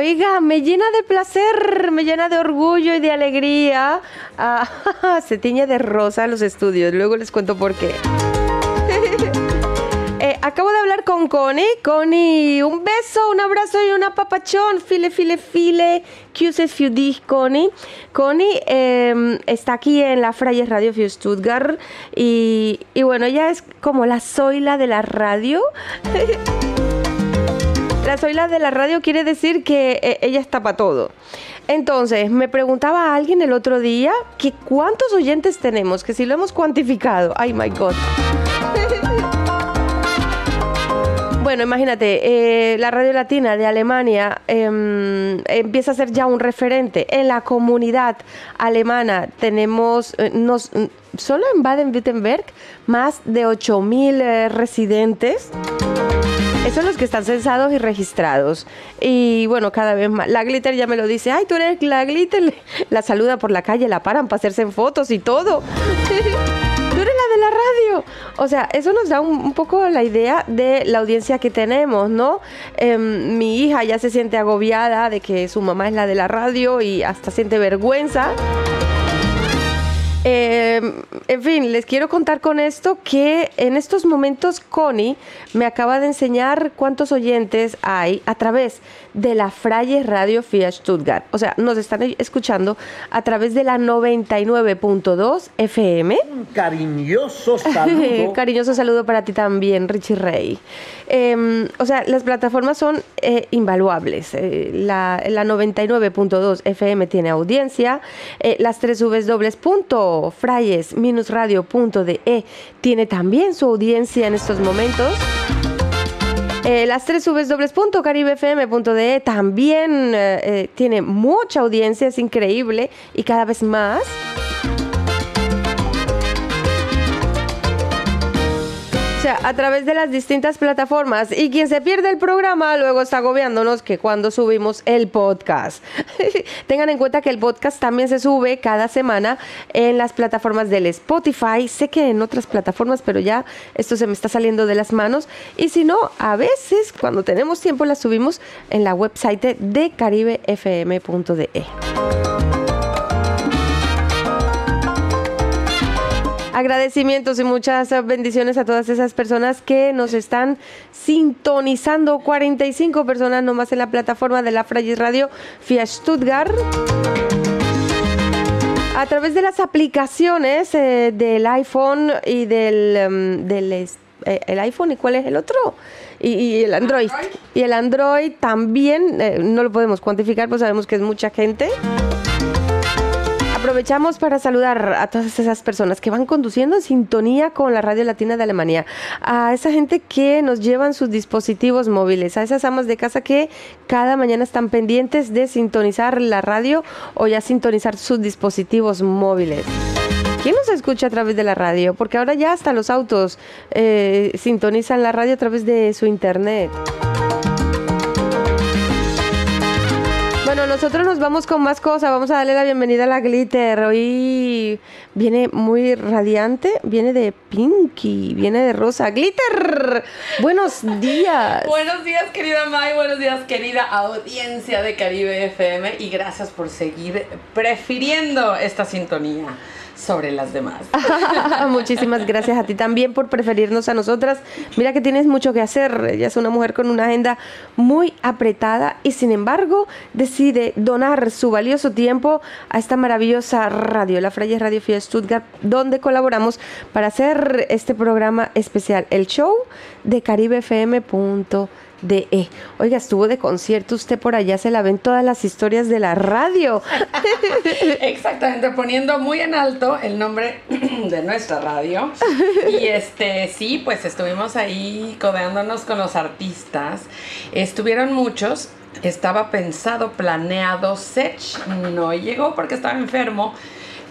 Oiga, me llena de placer, me llena de orgullo y de alegría. Ah, [LAUGHS] se tiñe de rosa los estudios, luego les cuento por qué. [LAUGHS] Eh, acabo de hablar con Connie. Connie, un beso, un abrazo y un apapachón. File, file, file. Cuses Fiudich, Connie. Connie eh, está aquí en la Frayes Radio für Stuttgart. Y, y bueno, ella es como la zoila de la radio. [LAUGHS] La Zoila de la radio quiere decir que eh, ella está para todo. Entonces, me preguntaba a alguien el otro día que cuántos oyentes tenemos, que si lo hemos cuantificado. Ay, my God. [LAUGHS] Bueno, imagínate, eh, la Radio Latina de Alemania em, empieza a ser ya un referente. En la comunidad alemana tenemos, eh, nos, solo en Baden-Württemberg, más de 8.000 eh, residentes. Esos son los que están censados y registrados. Y bueno, cada vez más. La Glitter ya me lo dice, ay, tú eres la Glitter. La saluda por la calle, la paran para hacerse en fotos y todo. [LAUGHS] Tú eres la de la radio. O sea, eso nos da un, poco la idea de la audiencia que tenemos, ¿no? Em, mi hija ya se siente agobiada de que su mamá es la de la radio y hasta siente vergüenza. Eh, en fin, les quiero contar con esto que en estos momentos Connie me acaba de enseñar cuántos oyentes hay a través de la Freie Radio Fiat Stuttgart. O sea, nos están escuchando a través de la 99.2 FM. Un cariñoso [LAUGHS] saludo. Cariñoso saludo para ti también, Richie Rey. Eh, o sea, las plataformas son eh, invaluables. Eh, la, la 99.2 FM tiene audiencia. Eh, las tres www.frayes-radio.de tiene también su audiencia en estos momentos. Las tres www.caribefm.de también eh, eh, tiene mucha audiencia, es increíble y cada vez más. A través de las distintas plataformas. Y quien se pierde el programa luego está agobiándonos que cuando subimos el podcast. [LAUGHS] Tengan en cuenta que el podcast también se sube cada semana en las plataformas del Spotify. Sé que en otras plataformas, pero ya esto se me está saliendo de las manos. Y si no, a veces cuando tenemos tiempo las subimos en la website de caribefm.de. Agradecimientos y muchas bendiciones a todas esas personas que nos están sintonizando. 45 personas nomás en la plataforma de la Frayes Radio Fiat Stuttgart. A través de las aplicaciones eh, del iPhone y del, em, del eh, el iPhone y cuál es el otro y, y el Android. Y el Android también eh, no lo podemos cuantificar, pues sabemos que es mucha gente. Aprovechamos para saludar a todas esas personas que van conduciendo en sintonía con la Radio Latina de Alemania, a esa gente que nos llevan sus dispositivos móviles, a esas amas de casa que cada mañana están pendientes de sintonizar la radio o ya sintonizar sus dispositivos móviles. ¿Quién nos escucha a través de la radio? Porque ahora ya hasta los autos eh, sintonizan la radio a través de su internet. Nosotros nos vamos con más cosas. Vamos a darle la bienvenida a la Glitter. Hoy viene muy radiante, viene de Pinky, viene de rosa. Glitter, buenos días. Buenos días, querida May, buenos días, querida audiencia de Caribe FM y gracias por seguir prefiriendo esta sintonía sobre las demás. [LAUGHS] Muchísimas gracias a ti también por preferirnos a nosotras. Mira que tienes mucho que hacer. Ella es una mujer con una agenda muy apretada y sin embargo decide donar su valioso tiempo a esta maravillosa radio, la Freya Radio Fiat Stuttgart, donde colaboramos para hacer este programa especial, el show de caribefm.de. E. Oiga, estuvo de concierto usted por allá, se la ven todas las historias de la radio. [LAUGHS] Exactamente, poniendo muy en alto el nombre [CLEARS THROAT] de nuestra radio. Y este, sí, pues estuvimos ahí codeándonos con los artistas. Estuvieron muchos. Estaba pensado, planeado, Sech no llegó porque estaba enfermo.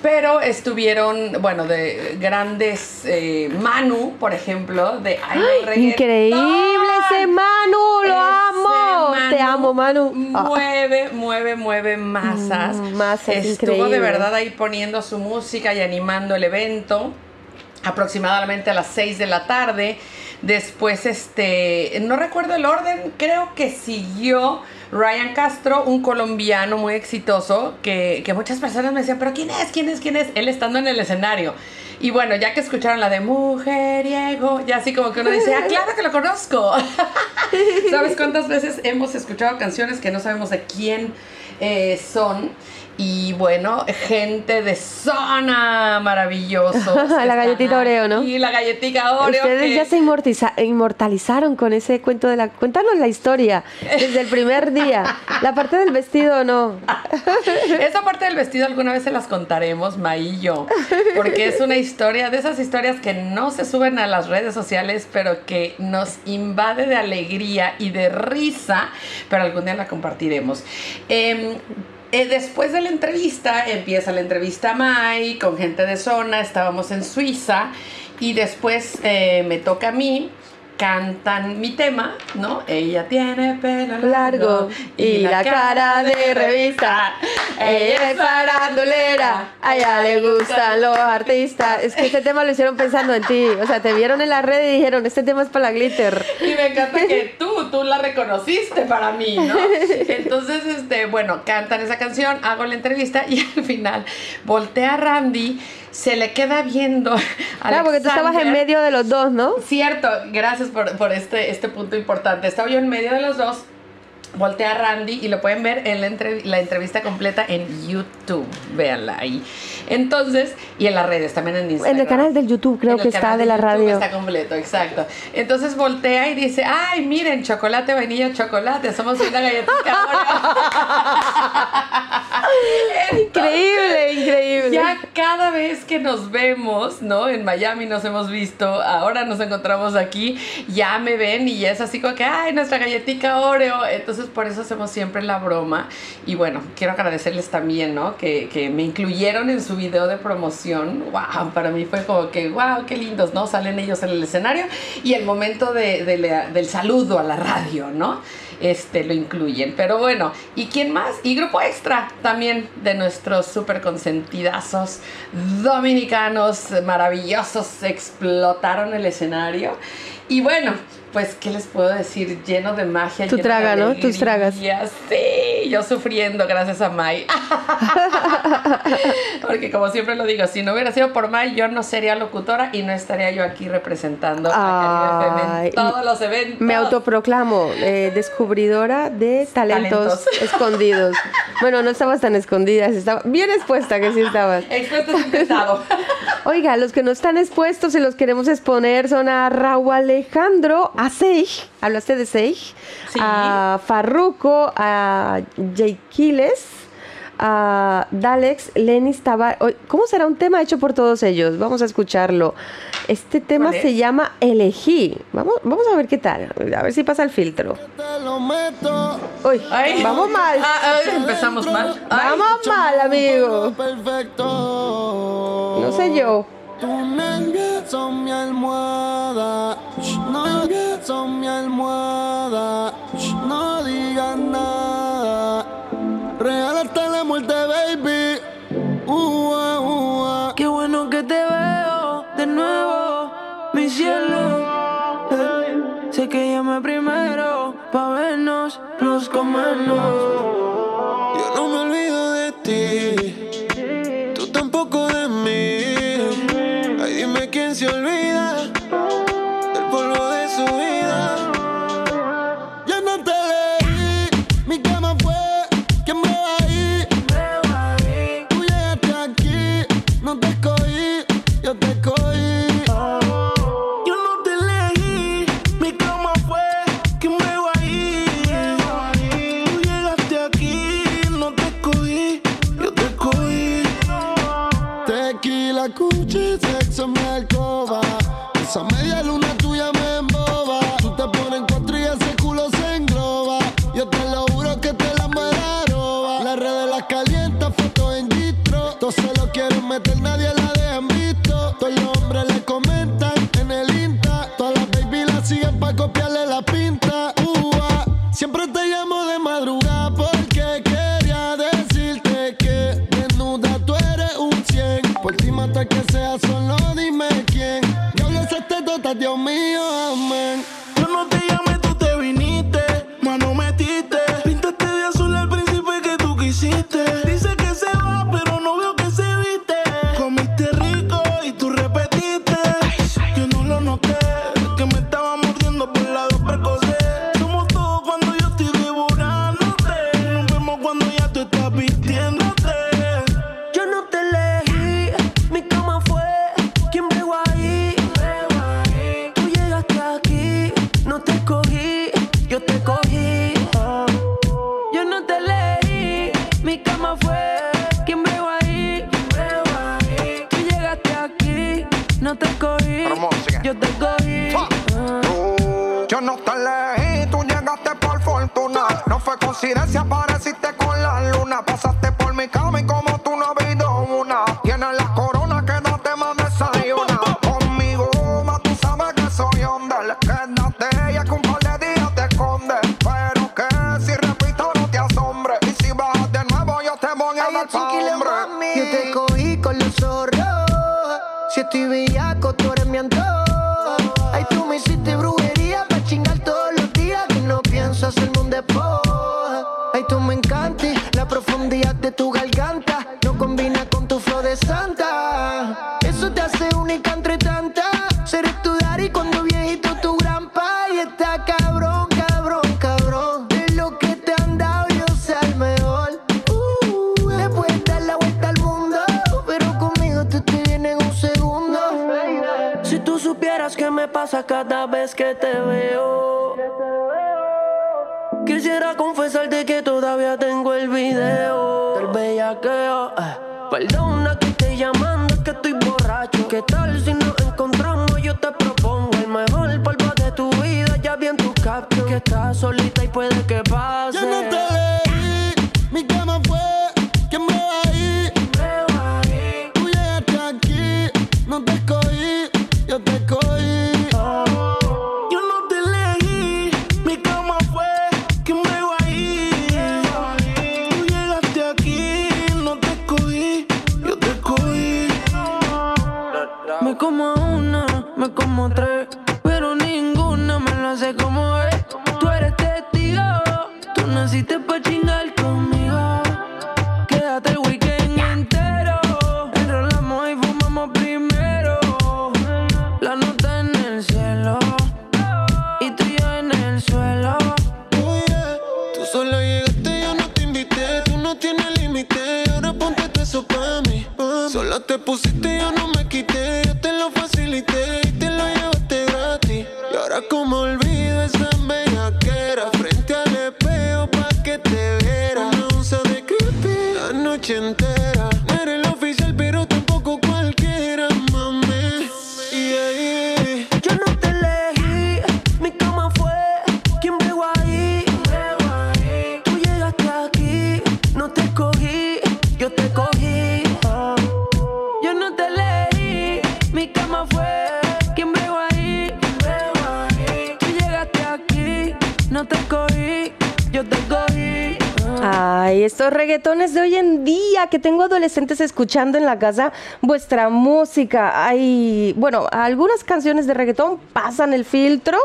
Pero estuvieron, bueno, de grandes eh, Manu, por ejemplo, de Ay, Reggaetón. Increíble ese Manu, lo amo. Te amo, Manu. Ah. Mueve, mueve, mueve masas. Mm, masas, Estuvo increíble. de verdad ahí poniendo su música y animando el evento. aproximadamente a las 6 de la tarde. Después, este, no recuerdo el orden, creo que siguió Ryan Castro, un colombiano muy exitoso, que, que muchas personas me decían, pero ¿quién es? ¿Quién es? ¿Quién es? Él estando en el escenario. Y bueno, ya que escucharon la de Mujeriego, ya así como que uno dice, ah, claro que lo conozco. [LAUGHS] ¿Sabes cuántas veces hemos escuchado canciones que no sabemos de quién eh, son? Y bueno, gente de zona maravilloso. [LAUGHS] la galletita Oreo, ¿no? Y la galletita Oreo. Ustedes que- ya se inmortiza- inmortalizaron con ese cuento de la... Cuéntanos la historia desde el primer día. La parte del vestido, no. [LAUGHS] Esa parte del vestido alguna vez se las contaremos, May y yo, porque es una historia de esas historias que no se suben a las redes sociales, pero que nos invade de alegría y de risa, pero algún día la compartiremos. Em, eh, después de la entrevista, empieza la entrevista a May con gente de zona, estábamos en Suiza y después eh, me toca a mí. Cantan mi tema, ¿no? Ella tiene pelo Largo y la cara de revista. Ella es farandulera, a ella le gustan los artistas. Es que este tema lo hicieron pensando en ti. O sea, te vieron en la red y dijeron, este tema es para la glitter. Y me encanta que tú, tú la reconociste para mí, ¿no? [LAUGHS] Entonces, este, bueno, cantan esa canción, hago la entrevista y al final voltea a Randy, se le queda viendo. [LAUGHS] Claro, porque tú estabas en medio de los dos, ¿no? Cierto, gracias por, por este, este punto importante. Estaba yo en medio de los dos. Voltea a Randy y lo pueden ver en la, entrev- la entrevista completa en YouTube. Véanla ahí. Entonces, y en las redes, también en Instagram. En el canal del YouTube creo En que está de la YouTube radio. Está completo, exacto. Entonces voltea y dice, ay, miren, chocolate, vainilla, chocolate, somos una galletita [LAUGHS] Increíble, increíble. Ya cada vez que nos vemos, ¿no? En Miami nos hemos visto, ahora nos encontramos aquí, ya me ven y ya es así como que, ay, nuestra galletita Oreo. Entonces por eso hacemos siempre la broma. Y bueno, quiero agradecerles también, ¿no? Que, que me incluyeron en su video de promoción. Wow, para mí fue como que, wow, qué lindos, ¿no? Salen ellos en el escenario y el momento de- del saludo a la radio, ¿no? este, lo incluyen. Pero bueno, ¿y quién más? Y Grupo Extra también de nuestros súper consentidazos dominicanos maravillosos explotaron el escenario. Y bueno, pues, ¿qué les puedo decir? Lleno de magia. Tu traga, de ¿no? Tus tragas. Sí, yo sufriendo gracias a Mai. [LAUGHS] Porque como siempre lo digo, si no hubiera sido por Mai, yo no sería locutora y no estaría yo aquí representando a Caribe en todos los eventos. Me autoproclamo eh, descubridora de talentos, Talentos. escondidos. [LAUGHS] Bueno, no estabas tan escondida, sí estaba bien expuesta que sí estabas. Expuesto sin. [LAUGHS] Oiga, los que no están expuestos y los queremos exponer son a Raúl Alejandro, a Seij, hablaste de Seij, a Farruko, a Jaikiles, a Dalex, Lenis Tabar. ¿Cómo será un tema hecho por todos ellos? Vamos a escucharlo. Este tema ¿Cuál se llama Elegí. Vamos, vamos a ver qué tal, a ver si pasa el filtro. Uy, Ay. vamos mal. Ah, ay, empezamos mal. Ay. Vamos mal, amigo. No sé yo. Tu nalga son mi almohada, nalga son mi almohada, no digas nada. Regálate la muerte, baby. Ua, ua. Qué bueno que te veo de nuevo, mi cielo. Hey, sé que llamé primero pa' vernos, nos comernos. Yo no me olvido de ti, dime quién mata que sea solo dime See, that's how. que tengo adolescentes escuchando en la casa vuestra música. Hay, bueno, algunas canciones de reggaetón pasan el filtro,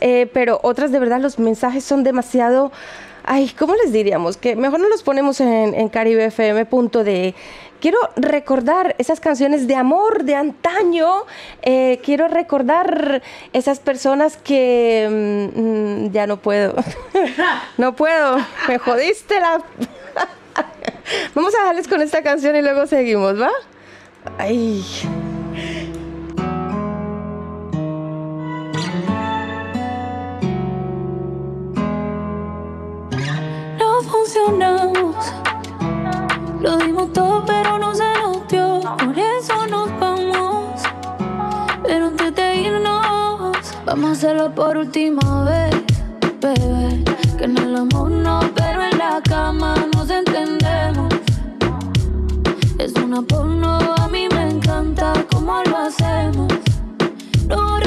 eh, pero otras de verdad los mensajes son demasiado... Ay, ¿cómo les diríamos? Que mejor no los ponemos en, en caribefm.de quiero recordar esas canciones de amor de antaño, eh, quiero recordar esas personas que mm, mm, ya no puedo, [LAUGHS] no puedo, me jodiste la... [LAUGHS] [LAUGHS] Vamos a dejarles con esta canción y luego seguimos, ¿va? Ay. No funcionamos. Lo dimos todo, pero no se nos dio. Por eso nos vamos. Pero antes de irnos, vamos a hacerlo por última vez bebé. Que en el amor no, pero en la cama nos entendemos. Es una porno, a mí me encanta cómo lo hacemos. No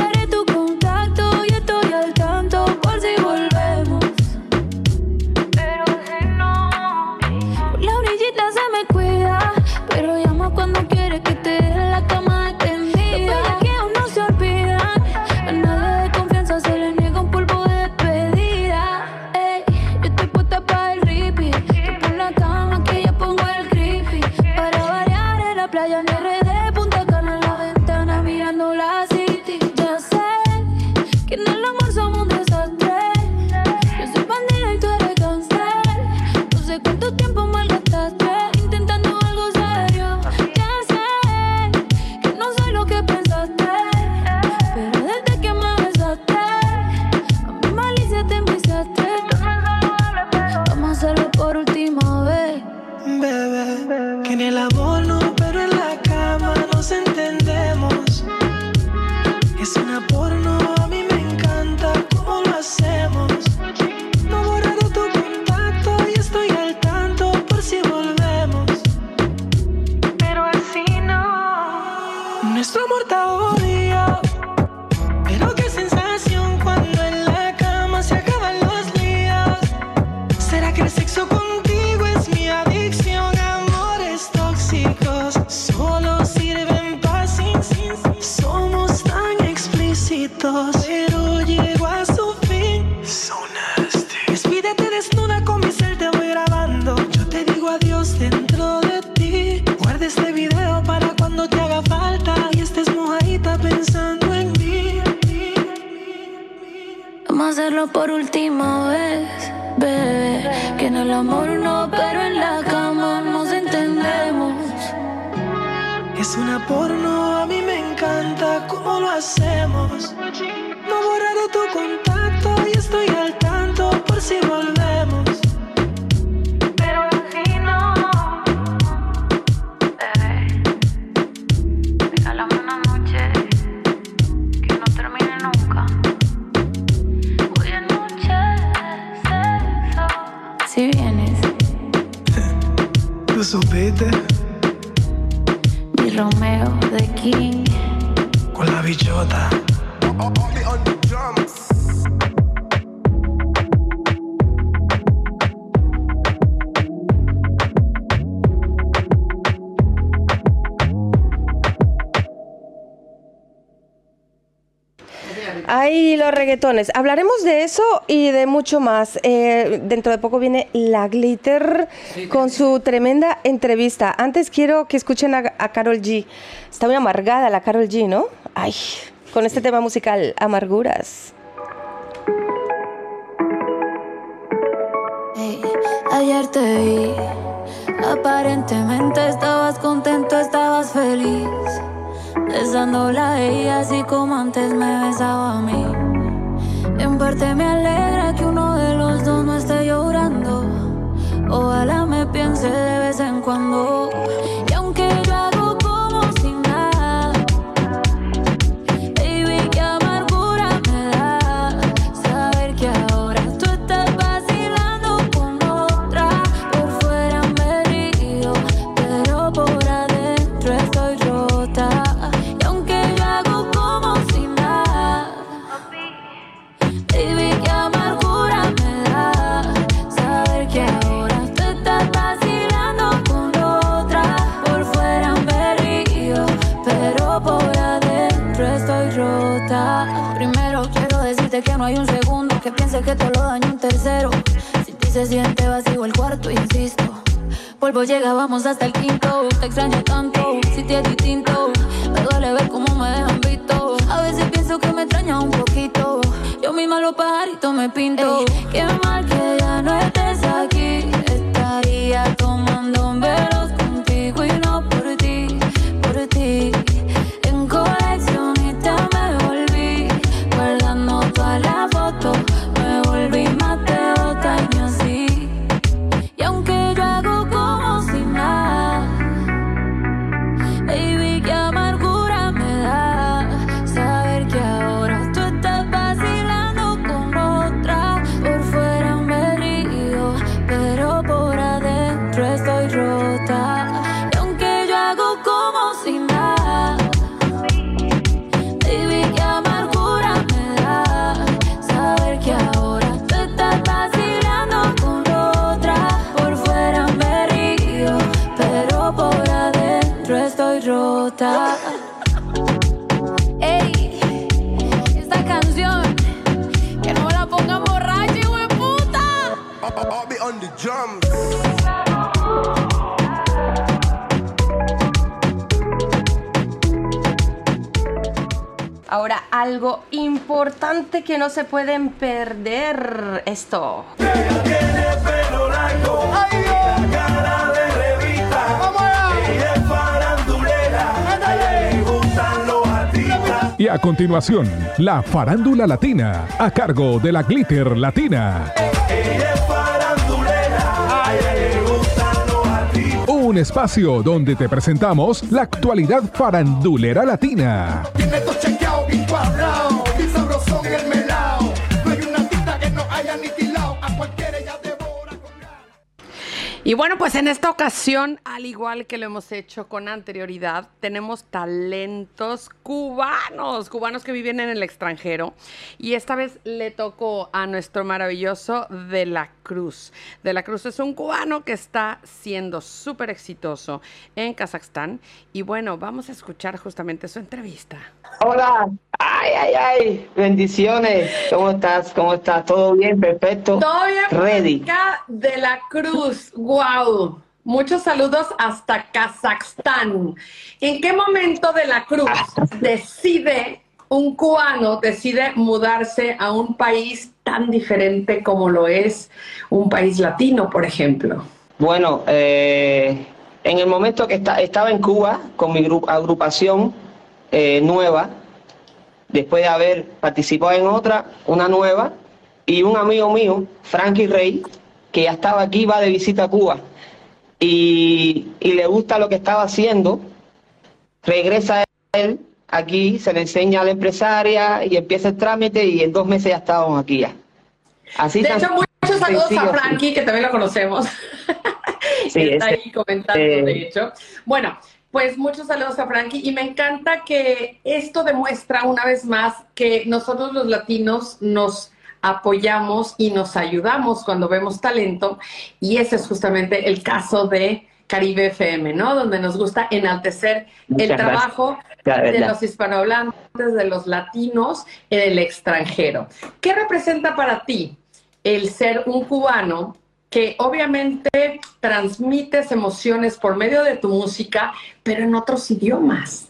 Hablaremos de eso y de mucho más. Eh, dentro de poco viene la Glitter con su tremenda entrevista. Antes quiero que escuchen a, Carol G. Está muy amargada la Carol G, ¿no? Ay, con este tema musical, Amarguras. Ayer te vi, aparentemente estabas contento, estabas feliz, besándola a ella así como antes me besaba a mí. En parte me alegra que uno de los dos no esté no se pueden perder esto. Y a continuación, la farándula latina, a cargo de la Glitter Latina. Un espacio donde te presentamos la actualidad farandulera latina. Y bueno, pues en esta ocasión, al igual que lo hemos hecho con anterioridad, tenemos talentos cubanos, cubanos que viven en el extranjero. Y esta vez le tocó a nuestro maravilloso De la Cruz. De la Cruz es un cubano que está siendo súper exitoso en Kazajstán. Y bueno, vamos a escuchar justamente su entrevista. Hola, ay, ay, ay, bendiciones. ¿Cómo estás? ¿Cómo estás? ¿Todo bien? Perfecto. Todo bien, Ready. Mónica de la Cruz. Wow. Muchos saludos hasta Kazajstán. ¿En qué momento de la Cruz [LAUGHS] decide un cubano decide mudarse a un país tan diferente como lo es un país latino, por ejemplo? Bueno, eh, en el momento que esta- estaba en Cuba con mi gru- agrupación eh, nueva, después de haber participado en otra, una nueva, y un amigo mío, Frankie Rey, que ya estaba aquí, va de visita a Cuba, y, y le gusta lo que estaba haciendo, regresa él aquí, se le enseña a la empresaria y empieza el trámite y en dos meses ya estábamos aquí ya. Así de hecho, muchos saludos sencillo, a. Frankie, que también lo conocemos. [LAUGHS] Sí, Está ese- ahí comentando, eh, de hecho. Bueno, pues muchos saludos a Frankie y me encanta que esto demuestra una vez más que nosotros los latinos nos apoyamos y nos ayudamos cuando vemos talento y ese es justamente el caso de Caribe FM, ¿no? Donde nos gusta enaltecer el Muchas trabajo de los hispanohablantes, de los latinos en el extranjero. ¿Qué representa para ti el ser un cubano que obviamente transmites emociones por medio de tu música, pero en otros idiomas?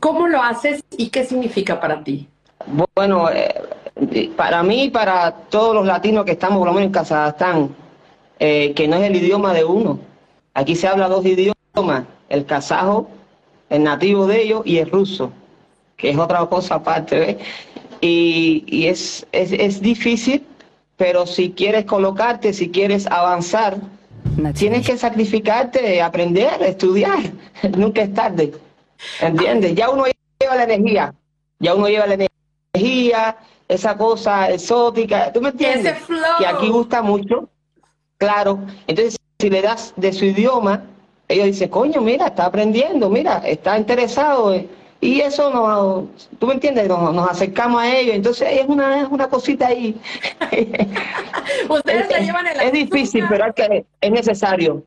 ¿Cómo lo haces y qué significa para ti? Bueno, eh, para mí y para todos los latinos que estamos por lo menos en Kazajstán, eh, que no es el idioma de uno. Aquí se habla dos idiomas, el kazajo, el nativo de ellos, y el ruso, que es otra cosa aparte. Y, y es, es, es difícil, pero si quieres colocarte, si quieres avanzar, tienes que sacrificarte, aprender, estudiar. [LAUGHS] Nunca es tarde. ¿Entiendes? Ya uno lleva la energía, ya uno lleva la energía, esa cosa exótica, ¿tú me entiendes? Ese flow. Que aquí gusta mucho, claro. Entonces, si le das de su idioma, ellos dicen, coño, mira, está aprendiendo, mira, está interesado. eh". Y eso nos, tú me entiendes, nos, nos acercamos a ellos. Entonces es una, es una cosita ahí. [LAUGHS] Ustedes es, le llevan el es difícil, pero hay que, es necesario.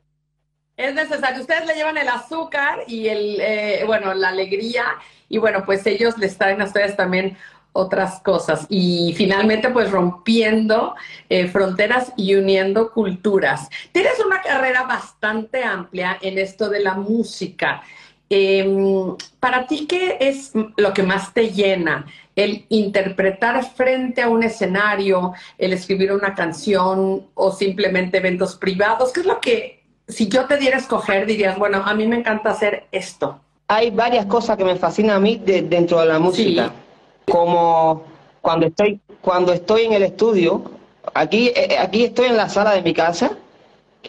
Es necesario. Ustedes le llevan el azúcar y el, eh, bueno, la alegría y bueno, pues ellos les traen a ustedes también otras cosas y finalmente pues rompiendo eh, fronteras y uniendo culturas. Tienes una carrera bastante amplia en esto de la música. Em, para ti, ¿qué es lo que más te llena? El interpretar frente a un escenario, el escribir una canción o simplemente eventos privados. ¿Qué es lo que, si yo te diera a escoger, dirías, bueno, a mí me encanta hacer esto? Hay varias cosas que me fascinan a mí de- dentro de la música. Como cuando estoy, cuando estoy en el estudio, aquí, eh, aquí estoy en la sala de mi casa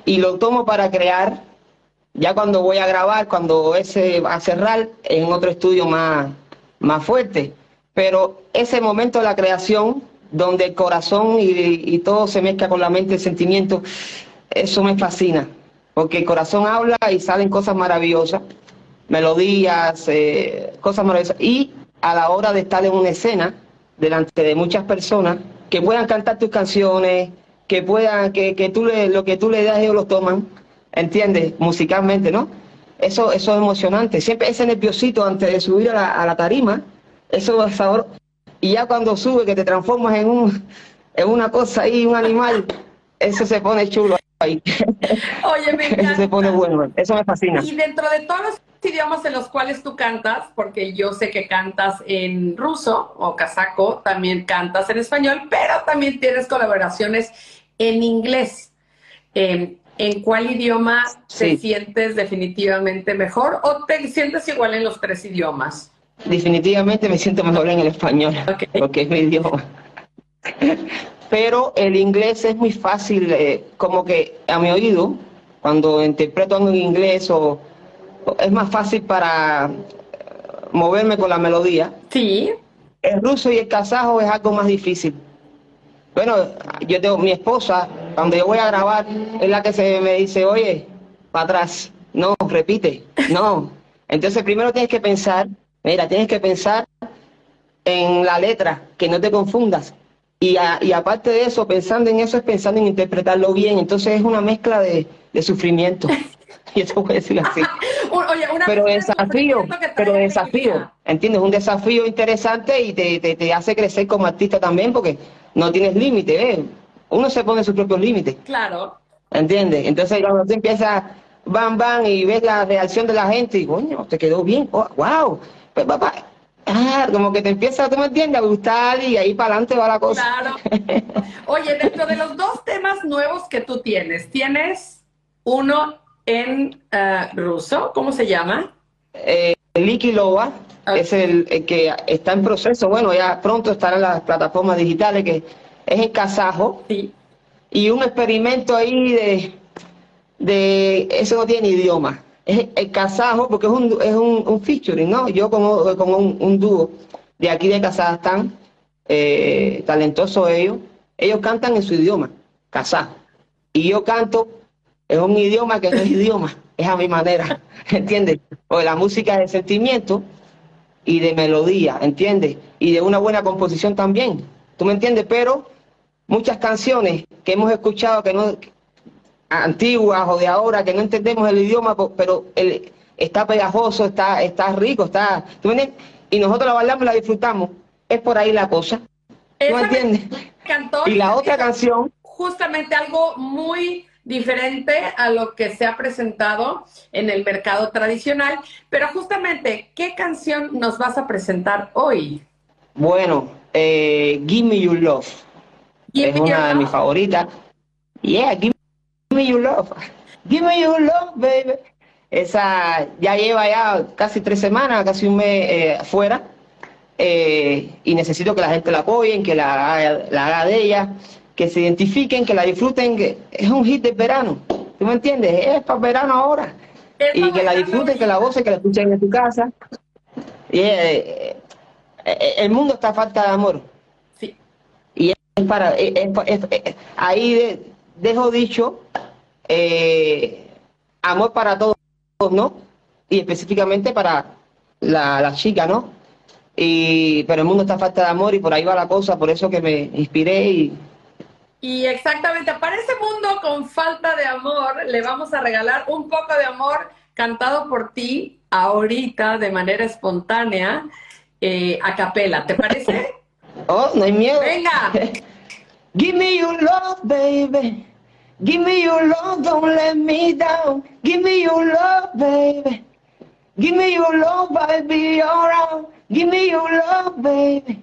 y lo tomo para crear. Ya cuando voy a grabar, cuando ese va a cerrar en otro estudio más, más fuerte. Pero ese momento de la creación, donde el corazón y, y todo se mezcla con la mente, el sentimiento, eso me fascina. Porque el corazón habla y salen cosas maravillosas, melodías, eh, cosas maravillosas. Y a la hora de estar en una escena, delante de muchas personas, que puedan cantar tus canciones, que puedan, que, que tú le, lo que tú le das ellos lo toman, ¿entiendes? Musicalmente, ¿no? Eso, eso es emocionante. Siempre ese nerviosito antes de subir a la, a la tarima, eso es sabor. Y ya cuando sube, que te transformas en un, en una cosa ahí, un animal, eso se pone chulo ahí. Oye, me [LAUGHS] Eso se pone bueno, eso me fascina. Y dentro de todos los idiomas en los cuales tú cantas, porque yo sé que cantas en ruso o casaco, también cantas en español, pero también tienes colaboraciones en inglés. Eh, ¿En cuál idioma te sientes definitivamente mejor o te sientes igual en los tres idiomas? Definitivamente me siento mejor en el español, porque es mi idioma. [LAUGHS] Pero el inglés es muy fácil, eh, como que a mi oído, cuando interpreto en inglés, o es más fácil para moverme con la melodía. Sí. El ruso y el kazajo es algo más difícil. Bueno, yo tengo mi esposa, cuando yo voy a grabar, es la que se me dice, oye, para atrás, no, repite, no. Entonces primero tienes que pensar, mira, tienes que pensar en la letra, que no te confundas. Y, a- y aparte de eso, pensando en eso es pensando en interpretarlo bien. Entonces es una mezcla de, de sufrimiento. [LAUGHS] y eso voy a decirlo así. [LAUGHS] Oye, una Pero desafío, pero desafío, ¿entiendes? Un desafío interesante y te, te, te hace crecer como artista también porque no tienes límite, ¿eh? Uno se pone sus propios límites, Claro. ¿entiendes? Entonces cuando tú empiezas, bam, bam, y ves la reacción de la gente y, coño, te quedó bien, oh, wow, pues papá, ah, como que te empieza, tú me entiendes, a gustar y ahí para adelante va la cosa. Claro. [LAUGHS] Oye, dentro de los dos temas nuevos que tú tienes, tienes uno en eh, ruso, ¿cómo se llama? Eh, Liki Loba es el, el que está en proceso, bueno, ya pronto estará en las plataformas digitales, que es en kazajo. Y un experimento ahí de, de eso no tiene idioma. Es el kazajo, porque es un, es un, un featuring, ¿no? Yo como, como un, un dúo de aquí de Kazajstán, eh, talentoso ellos, ellos cantan en su idioma, kazajo. Y yo canto en un idioma que no es idioma, es a mi manera, [LAUGHS] ¿entiendes? Porque la música es de sentimiento y de melodía, ¿entiendes? Y de una buena composición también, ¿tú me entiendes? Pero muchas canciones que hemos escuchado que no antiguas o de ahora que no entendemos el idioma, pero el, está pegajoso, está, está rico, está, ¿tú me entiendes? Y nosotros la bailamos y la disfrutamos. Es por ahí la cosa. ¿Tú me entiendes? Y la otra canción, justamente algo muy diferente a lo que se ha presentado en el mercado tradicional, pero justamente, ¿qué canción nos vas a presentar hoy? bueno, eh, Give Me Your Love. Give es una de mis favoritas. Yeah, Give Me Your Love. [LAUGHS] Give Me Your Love, baby. Esa ya lleva ya casi tres semanas, casi un mes eh, fuera. Eh, y necesito que la gente la apoyen, que la la haga de ella, que se identifiquen, que la disfruten. Que es un hit de verano. ¿Tú me entiendes? Es para verano ahora. y que la disfruten, que la gocen, que la escuchen en su casa. Y, eh, eh, el mundo está a falta de amor. Sí. Y es para. es- es- es- es- ahí de- dejo dicho eh, amor para todos, ¿no? Y específicamente para la, la chica, ¿no? Y, pero el mundo está a falta de amor y por ahí va la cosa, por eso que me inspiré y Y exactamente, para ese mundo con falta de amor, le vamos a regalar un poco de amor cantado por ti ahorita de manera espontánea, eh, a capela. ¿Te parece? Oh, no hay miedo. Venga. [LAUGHS] Give me your love, baby. Give me your love, don't let me down. Give me your love, baby. Give me your love, I'll be around. Give me your love, baby.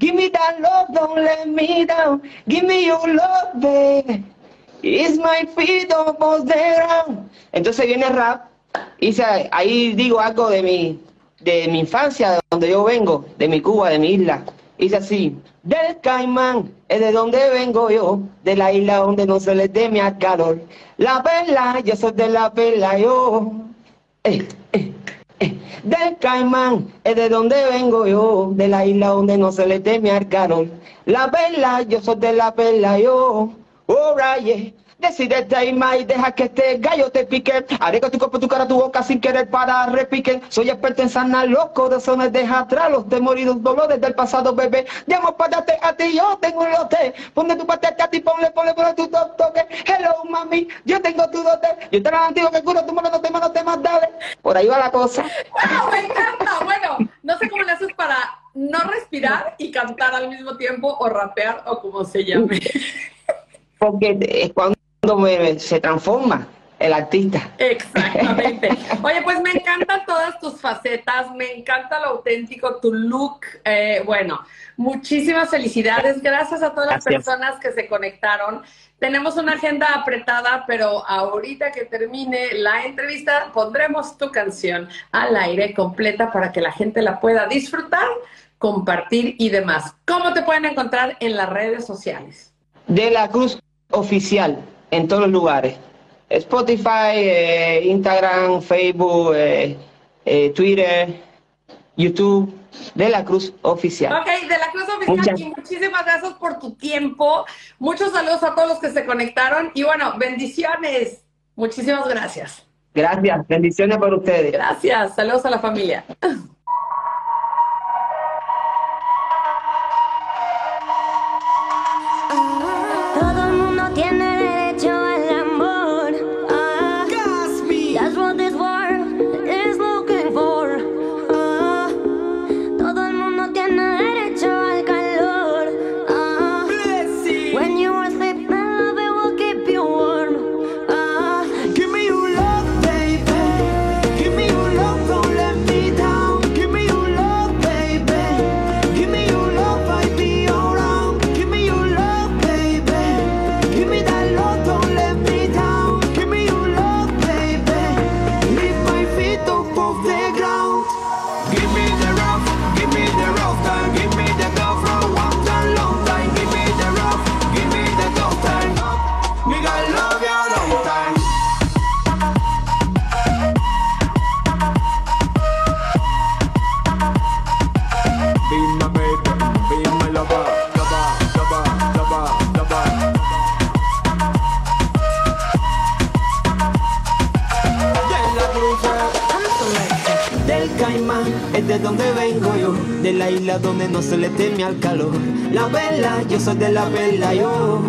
Give me that love, don't let me down. Give me your love, baby. It's my feet almost the ground. Entonces viene rap y se- ahí digo algo de mi, de mi infancia, de donde yo vengo, de mi Cuba, de mi isla. Dice así, del Caimán es de donde vengo yo, de la isla donde no se le teme al calor. La perla, yo soy de la perla yo. Eh. Del Caimán es de donde vengo yo, de la isla donde no se le teme al calor. La perla, yo soy de la perla yo. Oh, yeah. Decídete más y deja que este gallo te pique. Haré con tu cuerpo, tu cara, tu boca sin querer para repique. Soy experto en sanar los corazones, deja atrás los temores y los dolores del pasado, bebé. Llamo para a ti, yo tengo un lote. Ponle tu parte a ti, ponle, ponle, ponle tu top toque. Hello, mami, yo tengo tu dote. Yo te la antiguo que curo, tu mano no te mano te más dale. Por ahí va la cosa. ¡Wow! [LAUGHS] Me encanta. Bueno, no sé cómo le haces para no respirar y cantar al mismo tiempo o rapear o como se llame. Porque es cuando me- se transforma el artista. Exactamente. [LAUGHS] Oye, pues me encantan todas tus facetas, me encanta lo auténtico, tu look. eh, bueno, muchísimas felicidades. Gracias a todas las Gracias. personas que se conectaron. Tenemos una agenda apretada, pero ahorita que termine la entrevista pondremos tu canción al aire completa para que la gente la pueda disfrutar, compartir y demás. ¿Cómo te pueden encontrar en las redes sociales? De la Cruz Oficial en todos los lugares. Spotify, eh, Instagram, Facebook, eh, eh, Twitter, YouTube de la Cruz Oficial. Ok, de la Cruz Oficial, Muchas- y muchísimas gracias por tu tiempo. Muchos saludos a todos los que se conectaron y bueno, bendiciones. Muchísimas gracias. Gracias, bendiciones para ustedes. Gracias, saludos a la familia. De la isla donde no se le teme al calor. La vela, yo soy de la vela yo.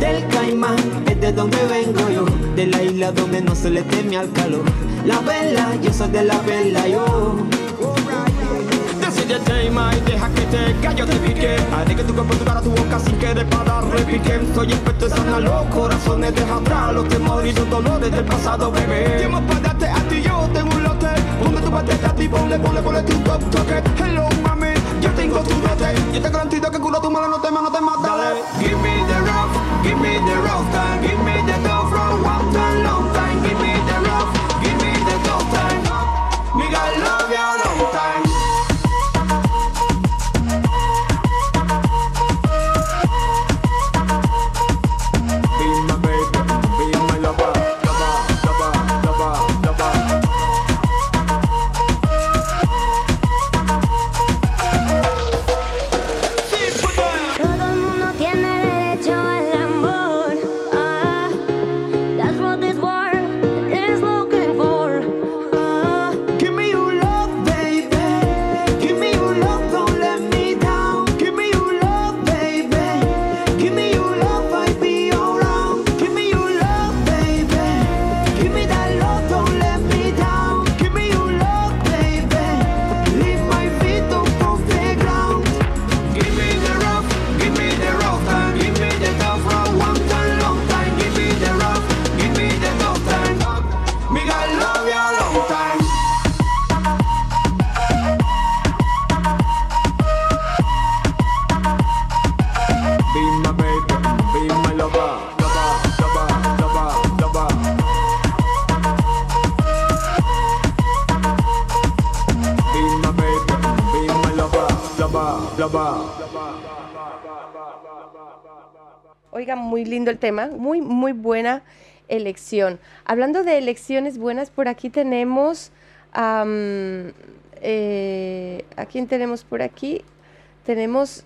Del caimán es de donde vengo yo, de la isla donde no se le teme al calor. La vela, yo soy de la vela yo. Decídete y deja que te callo te pique Haré que tu cuerpo tocara tu boca sin querer para repique Soy experto en sanar los corazones Deja atrás los temores y los dolores del pasado, bebé Tiempo para darte a ti yo tengo un lote Ponme tu pateta a ti, ponle, ponle, ponle tu top toque Hello, mami, yo tengo tu dote. Yo te garantizo que culo tu mala no te no te más, dale. Give me the rough, give me the rough time Give me the tough lindo el tema, muy, muy buena elección. Hablando de elecciones buenas, por aquí tenemos, eh, ¿a quién tenemos por aquí? Tenemos,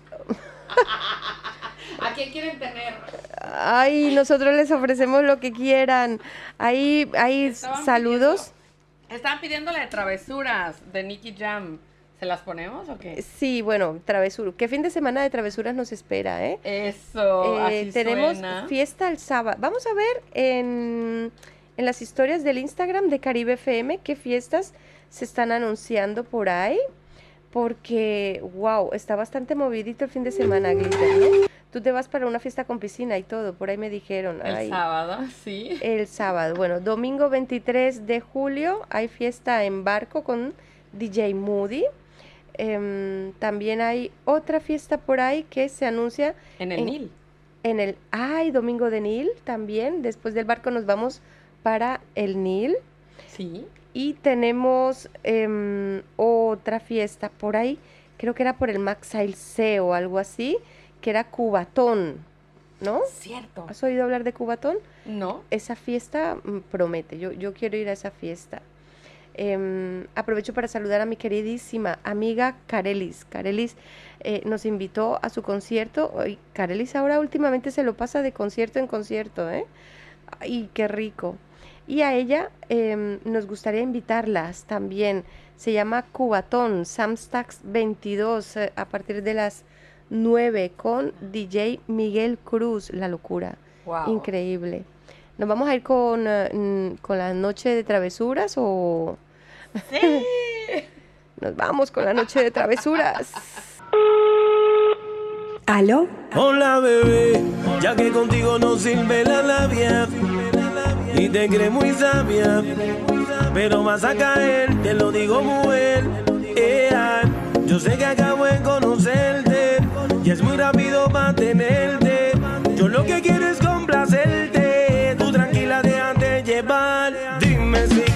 [LAUGHS] ¿A quién quieren tener? ay, nosotros les ofrecemos lo que quieran. Ahí, ahí Estaban saludos. Estaban pidiendo la de travesuras de Nicky Jam. ¿Se las ponemos o qué? Sí, bueno, travesura. ¿Qué fin de semana de travesuras nos espera, eh? Eso, Eh, así tenemos suena. fiesta el sábado. Vamos a ver en, en las historias del Instagram de Caribe FM qué fiestas se están anunciando por ahí. Porque, wow, está bastante movidito el fin de semana, Glitter, ¿no? Tú te vas para una fiesta con piscina y todo, por ahí me dijeron. El Ay, sábado, sí. El sábado. Bueno, domingo 23 de julio hay fiesta en barco con DJ Moody. Em, también hay otra fiesta por ahí que se anuncia En el Nil. En el, ay, Domingo de Nil también. Después del barco nos vamos para el Nil. Sí. Y tenemos em, otra fiesta por ahí, creo que era por el Max C o algo así, que era Cubatón, ¿no? Cierto. ¿Has oído hablar de Cubatón? No. Esa fiesta mm, promete, yo, yo quiero ir a esa fiesta. Em, aprovecho para saludar a mi queridísima amiga Carelis. Carelis eh, nos invitó a su concierto. Ay, Carelis ahora últimamente se lo pasa de concierto en concierto, ¿eh? Ay, qué rico. Y a ella em, nos gustaría invitarlas también. Se llama Cubatón, Samstax 22, eh, a partir de las 9 con DJ Miguel Cruz, La Locura. Wow. Increíble. ¿Nos vamos a ir con, eh, con la noche de travesuras o...? Nos vamos con la noche de travesuras. ¿Aló? Hola bebé, ya que contigo no sirve la labia y te crees muy sabia, pero vas a caer, te lo digo muy bien. Ea, yo sé que acabo de conocerte y es muy rápido para tenerte. Yo lo que quiero es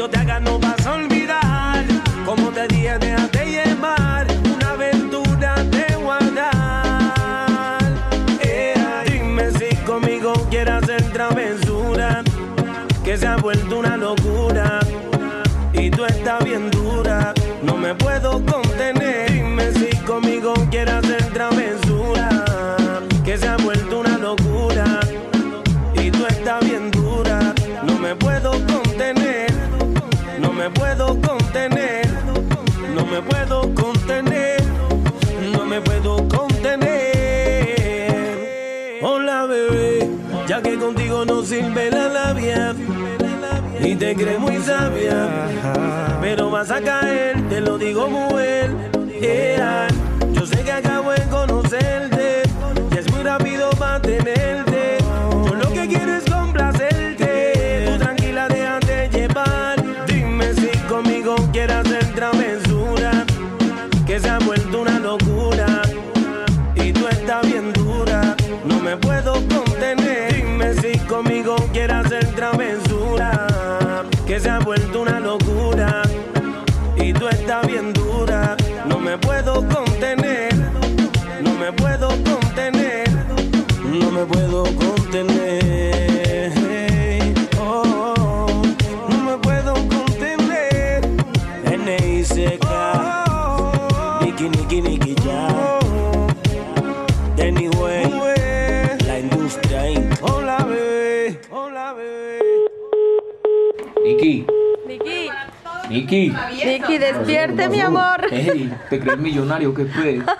yo te haga no vas a olvidar. Como te dije, déjate llevar. Una aventura de guardar. Ea, dime si conmigo quieres hacer travesura. Que se ha vuelto una locura. Contigo no sirve la labia y te crees muy sabia, pero vas a caer, te lo digo muy bien. Niki, despierte, mi amor. Ey, ¿te crees millonario? ¿Qué fue? [LAUGHS]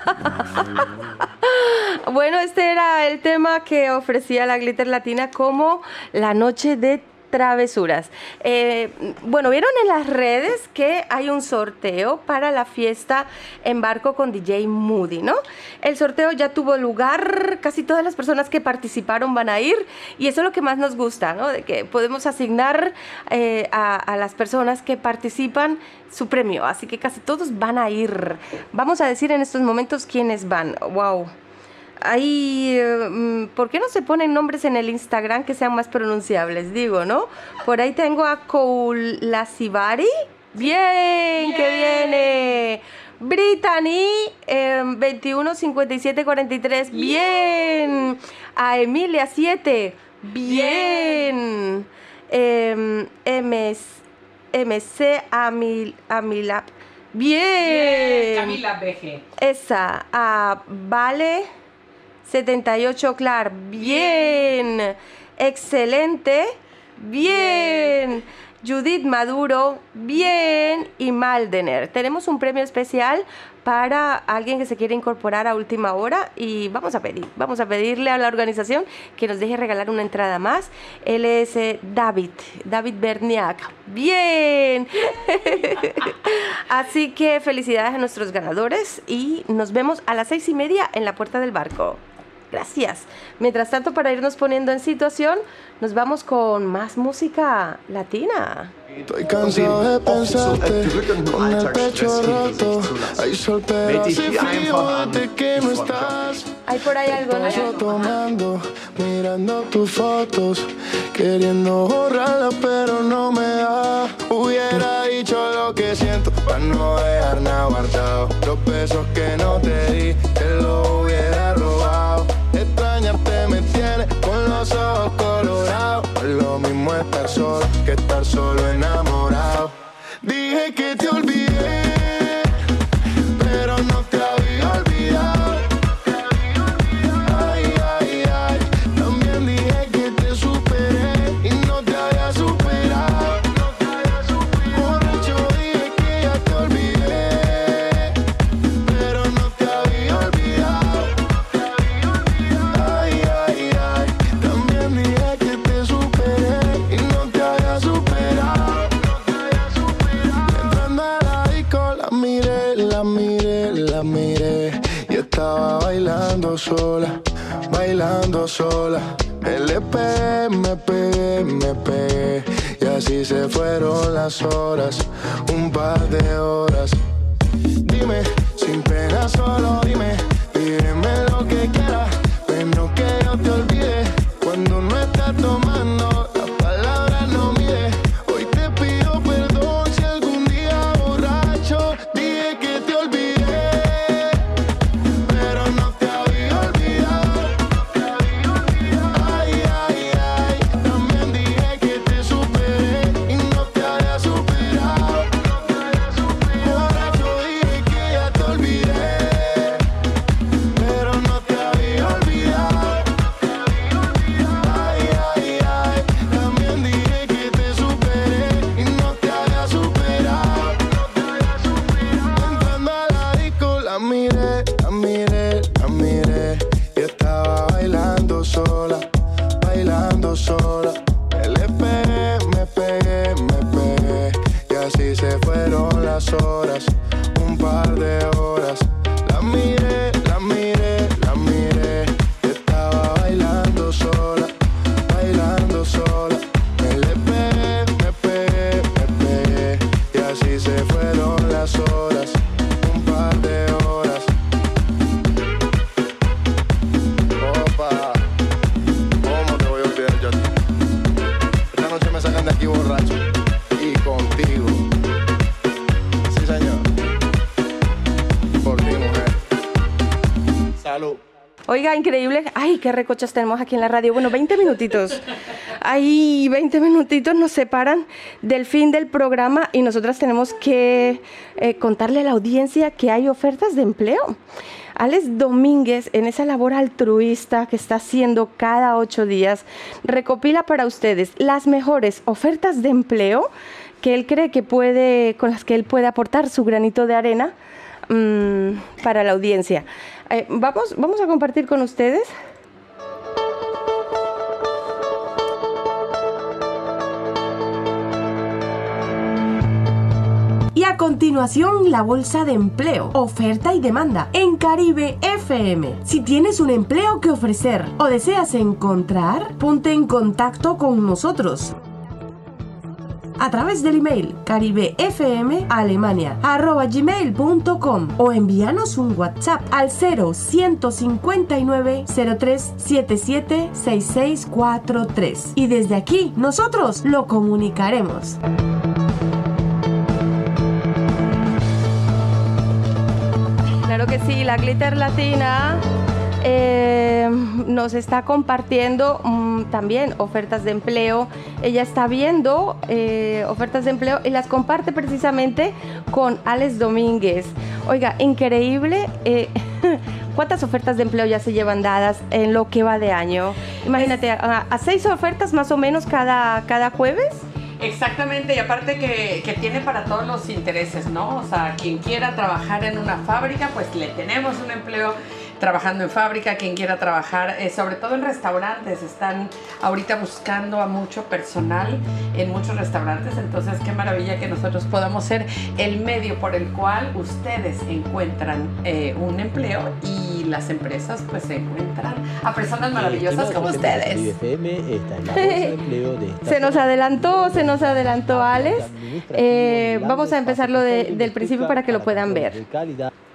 Bueno, este era el tema que ofrecía la Glitter Latina como la noche de travesuras. Eh, bueno, vieron en las redes que hay un sorteo para la fiesta en barco con DJ Moody, ¿no? El sorteo ya tuvo lugar, casi todas las personas que participaron van a ir y eso es lo que más nos gusta, ¿no? De que podemos asignar eh, a, a las personas que participan su premio, así que casi todos van a ir. Vamos a decir en estos momentos quiénes van. Wow. Ahí, eh, mm, ¿por qué no se ponen nombres en el Instagram que sean más pronunciables? Digo, ¿no? Por ahí tengo a Koulasibari. Bien, que viene. Brittany, eh, 215743. Bien. A Emilia 7. Bien. Eh, MS, MC Amil. Bien. Camila BG. Esa. A Vale 78, Clar. Bien. Excelente. Bien. Judith Maduro, bien y Maldener. Tenemos un premio especial para alguien que se quiere incorporar a última hora y vamos a pedir, vamos a pedirle a la organización que nos deje regalar una entrada más. Él es eh, David, David Berniak. Bien. [LAUGHS] Así que felicidades a nuestros ganadores y nos vemos a las seis y media en la puerta del barco. Gracias. Mientras tanto, para irnos poniendo en situación, nos vamos con más música latina. Estoy cansado de pensarte con el pecho roto. Hay sol pero hace frío desde que no estás. Hay por ahí algo, ¿no? Paso tomando, mirando tus fotos, queriendo borrarlas pero no me da. Hubiera dicho lo que siento para no dejar nada guardado. Los besos que no te di, te lo hubiera es lo mismo estar solo que estar solo enamorado. Dije que te olvidé, bailando sola, bailando sola. Me le me pegué, me pegué y así se fueron las horas, un par de horas. Dime, sin pena solo dime, pídeme lo que quieras, par de horas. Increíble. Ay, qué recochas tenemos aquí en la radio. Bueno, 20 minutitos. Ay, 20 minutitos nos separan del fin del programa y nosotras tenemos que eh, contarle a la audiencia que hay ofertas de empleo. Alex Domínguez, en esa labor altruista que está haciendo cada ocho días, recopila para ustedes las mejores ofertas de empleo que él cree que puede, con las que él puede aportar su granito de arena mm, para la audiencia. Eh, vamos, vamos a compartir con ustedes. Y a continuación, la bolsa de empleo, oferta y demanda en Caribe FM. Si tienes un empleo que ofrecer o deseas encontrar, ponte en contacto con nosotros a través del email caribefmalemania.gmail.com o envíanos un WhatsApp al 0159 0377 6643 y desde aquí nosotros lo comunicaremos. Claro que sí, la Glitter Latina eh, nos está compartiendo mm, también ofertas de empleo. Ella está viendo eh, ofertas de empleo y las comparte precisamente con Alex Domínguez. Oiga, increíble. eh, [LAUGHS] ¿Cuántas ofertas de empleo ya se llevan dadas en lo que va de año? Imagínate, a, a seis ofertas más o menos cada, cada jueves. Exactamente, y aparte que, que tiene para todos los intereses, ¿no? O sea, quien quiera trabajar en una fábrica, pues le tenemos un empleo trabajando en fábrica, quien quiera trabajar, eh, sobre todo en restaurantes, están ahorita buscando a mucho personal en muchos restaurantes, entonces qué maravilla que nosotros podamos ser el medio por el cual ustedes encuentran eh, un empleo y las empresas pues se encuentran a personas maravillosas como ustedes. Se nos adelantó, se nos adelantó Alex. Eh, vamos a empezarlo de- del principio para que lo puedan ver.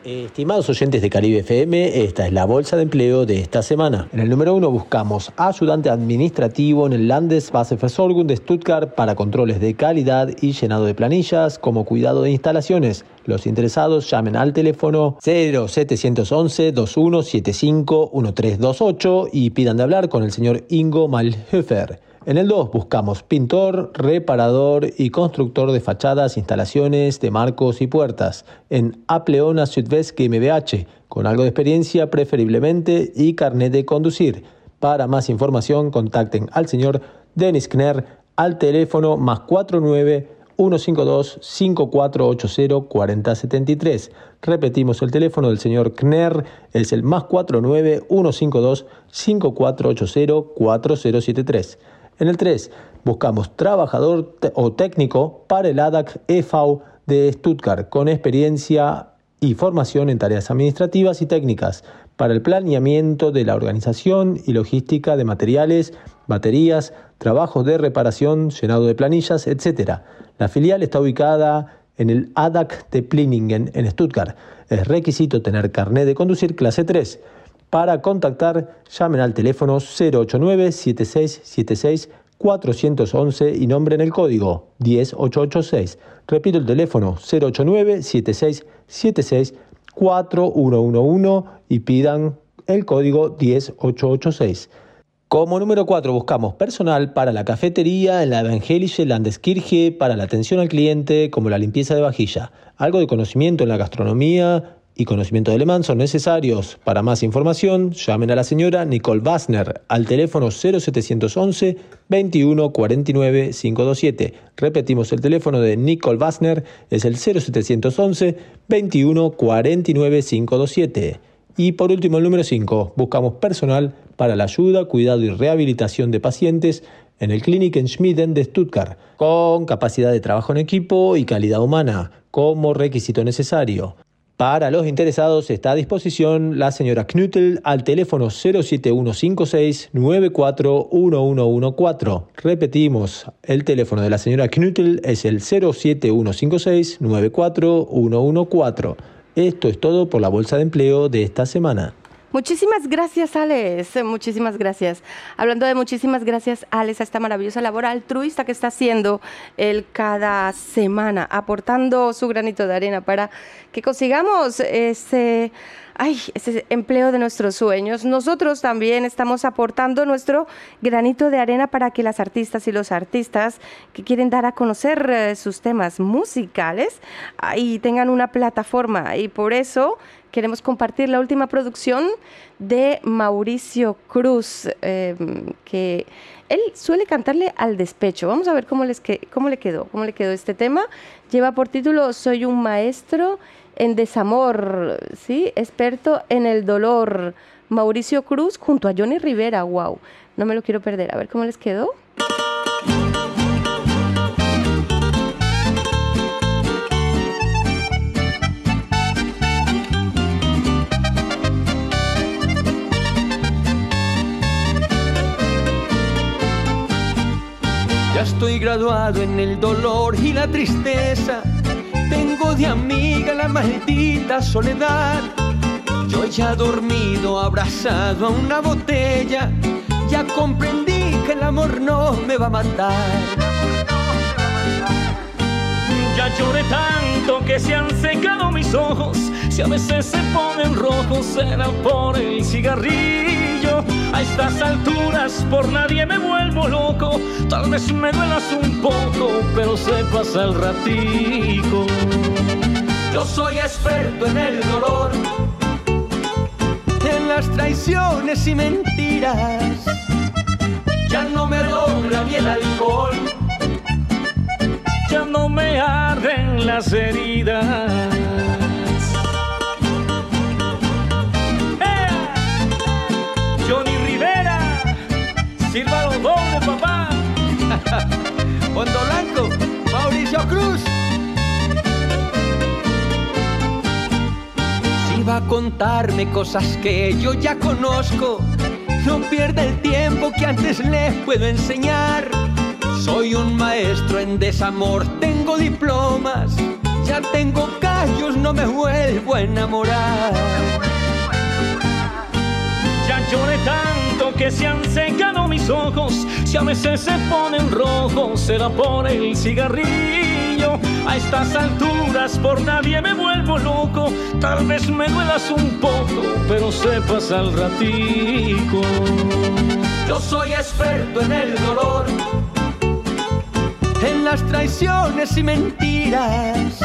Estimados oyentes de Caribe FM, esta es la bolsa de empleo de esta semana. En el número uno buscamos ayudante administrativo en el Landeswasserversorgung de Stuttgart para controles de calidad y llenado de planillas como cuidado de instalaciones. Los interesados llamen al teléfono 0711 2175 1328 y pidan de hablar con el señor Ingo Malhöfer. En el 2 buscamos pintor, reparador y constructor de fachadas, instalaciones de marcos y puertas en Apleona Südwest GmbH, con algo de experiencia preferiblemente y carnet de conducir. Para más información contacten al señor Dennis Kner al teléfono más 49 152 5480 4073. Repetimos el teléfono del señor Kner, es el más 49 152 5480 4073. En el 3 buscamos trabajador o técnico para el ADAC EV de Stuttgart con experiencia y formación en tareas administrativas y técnicas para el planeamiento de la organización y logística de materiales, baterías, trabajos de reparación, llenado de planillas, etc. La filial está ubicada en el ADAC de Pliningen en Stuttgart. Es requisito tener carnet de conducir clase 3. Para contactar, llamen al teléfono 089-7676-411 y nombren el código 10886. Repito el teléfono 089-7676-4111 y pidan el código 10886. Como número 4 buscamos personal para la cafetería en la Evangelische Landeskirche para la atención al cliente como la limpieza de vajilla. Algo de conocimiento en la gastronomía y conocimiento de alemán son necesarios. Para más información, llamen a la señora Nicole Bassner al teléfono 0711 21 49 527. Repetimos el teléfono de Nicole Bassner, es el 0711 21 49 527. Y por último, el número 5, buscamos personal para la ayuda, cuidado y rehabilitación de pacientes en el Clinic en Schmiden de Stuttgart, con capacidad de trabajo en equipo y calidad humana como requisito necesario. Para los interesados está a disposición la señora Knutel al teléfono 07156 941114. Repetimos, el teléfono de la señora Knutel es el 07156 941114. Esto es todo por la bolsa de empleo de esta semana. Muchísimas gracias, Alex. Muchísimas gracias. Hablando de muchísimas gracias, Alex, a esta maravillosa labor altruista que está haciendo él cada semana, aportando su granito de arena para que consigamos ese, ay, ese empleo de nuestros sueños. Nosotros también estamos aportando nuestro granito de arena para que las artistas y los artistas que quieren dar a conocer eh, sus temas musicales ahí tengan una plataforma y por eso queremos compartir la última producción de Mauricio Cruz, eh, que él suele cantarle al despecho. Vamos a ver cómo, les que- cómo le quedó, cómo le quedó este tema. Lleva por título Soy un maestro en desamor, ¿sí? Experto en el dolor. Mauricio Cruz junto a Johnny Rivera, wow. No me lo quiero perder. A ver cómo les quedó. Estoy graduado en el dolor y la tristeza. Tengo de amiga la maldita soledad. Yo ya dormido, abrazado a una botella. Ya comprendí que el amor no me va a matar. Ya lloré tanto que se han secado mis ojos. Si a veces se ponen rojos, será por el cigarrillo. A estas alturas por nadie me vuelvo loco. Tal vez me duelas un poco, pero se pasa el ratico. Yo soy experto en el dolor, en las traiciones y mentiras. Ya no me logra ni el alcohol, ya no me arden las heridas. Contarme cosas que yo ya conozco, no pierda el tiempo que antes le puedo enseñar. Soy un maestro en desamor, tengo diplomas, ya tengo callos, no me vuelvo a enamorar. Ya lloré tanto que se han secado mis ojos. Si a veces se ponen rojos, será por el cigarrillo. A estas alturas por nadie me vuelvo loco. Tal vez me duelas un poco, pero sepas al ratico. Yo soy experto en el dolor, en las traiciones y mentiras.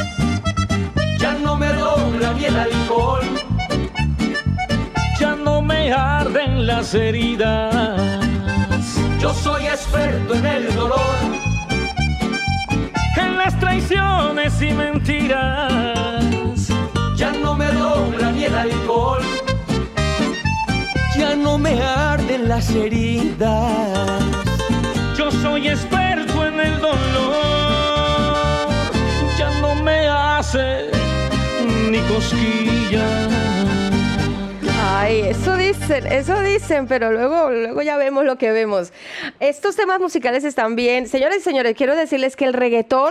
Ya no me logra ni el alcohol. Ya no me arden las heridas. Yo soy experto en el dolor, en las traiciones y mentiras. Ya no me logra ni el alcohol. Ya no me arden las heridas. Yo soy experto en el dolor. Ya no me hace ni cosquillas. Ay, eso dicen, eso dicen, pero luego, luego ya vemos lo que vemos. Estos temas musicales están bien. Señores y señores, quiero decirles que el reggaetón,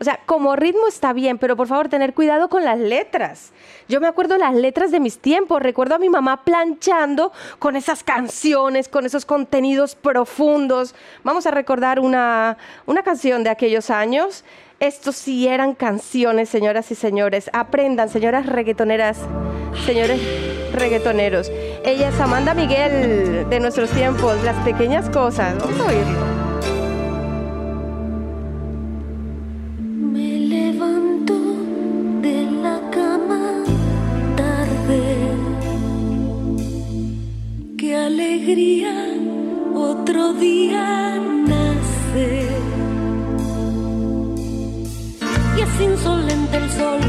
o sea, como ritmo está bien, pero por favor tener cuidado con las letras. Yo me acuerdo las letras de mis tiempos, recuerdo a mi mamá planchando con esas canciones, con esos contenidos profundos. Vamos a recordar una, una canción de aquellos años. Estos sí eran canciones, señoras y señores. Aprendan, señoras reggaetoneras, señores reggaetoneros. Ella es Amanda Miguel de nuestros tiempos, las pequeñas cosas. Vamos a oírlo. Alegría, otro día nace. Y es insolente el sol,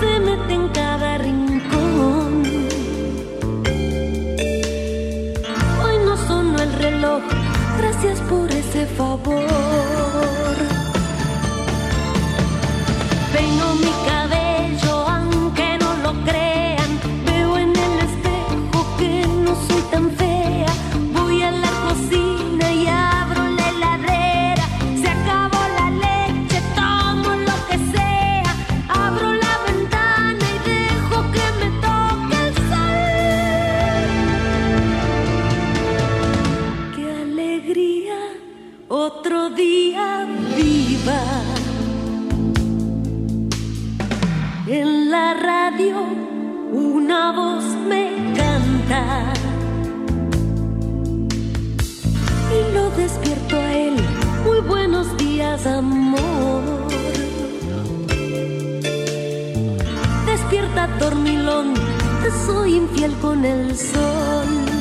se mete en cada rincón. Hoy no sonó el reloj, gracias por ese favor. Peino mi cabello una voz me canta y lo despierto a él. Muy buenos días, amor. Despierta, dormilón, te soy infiel con el sol.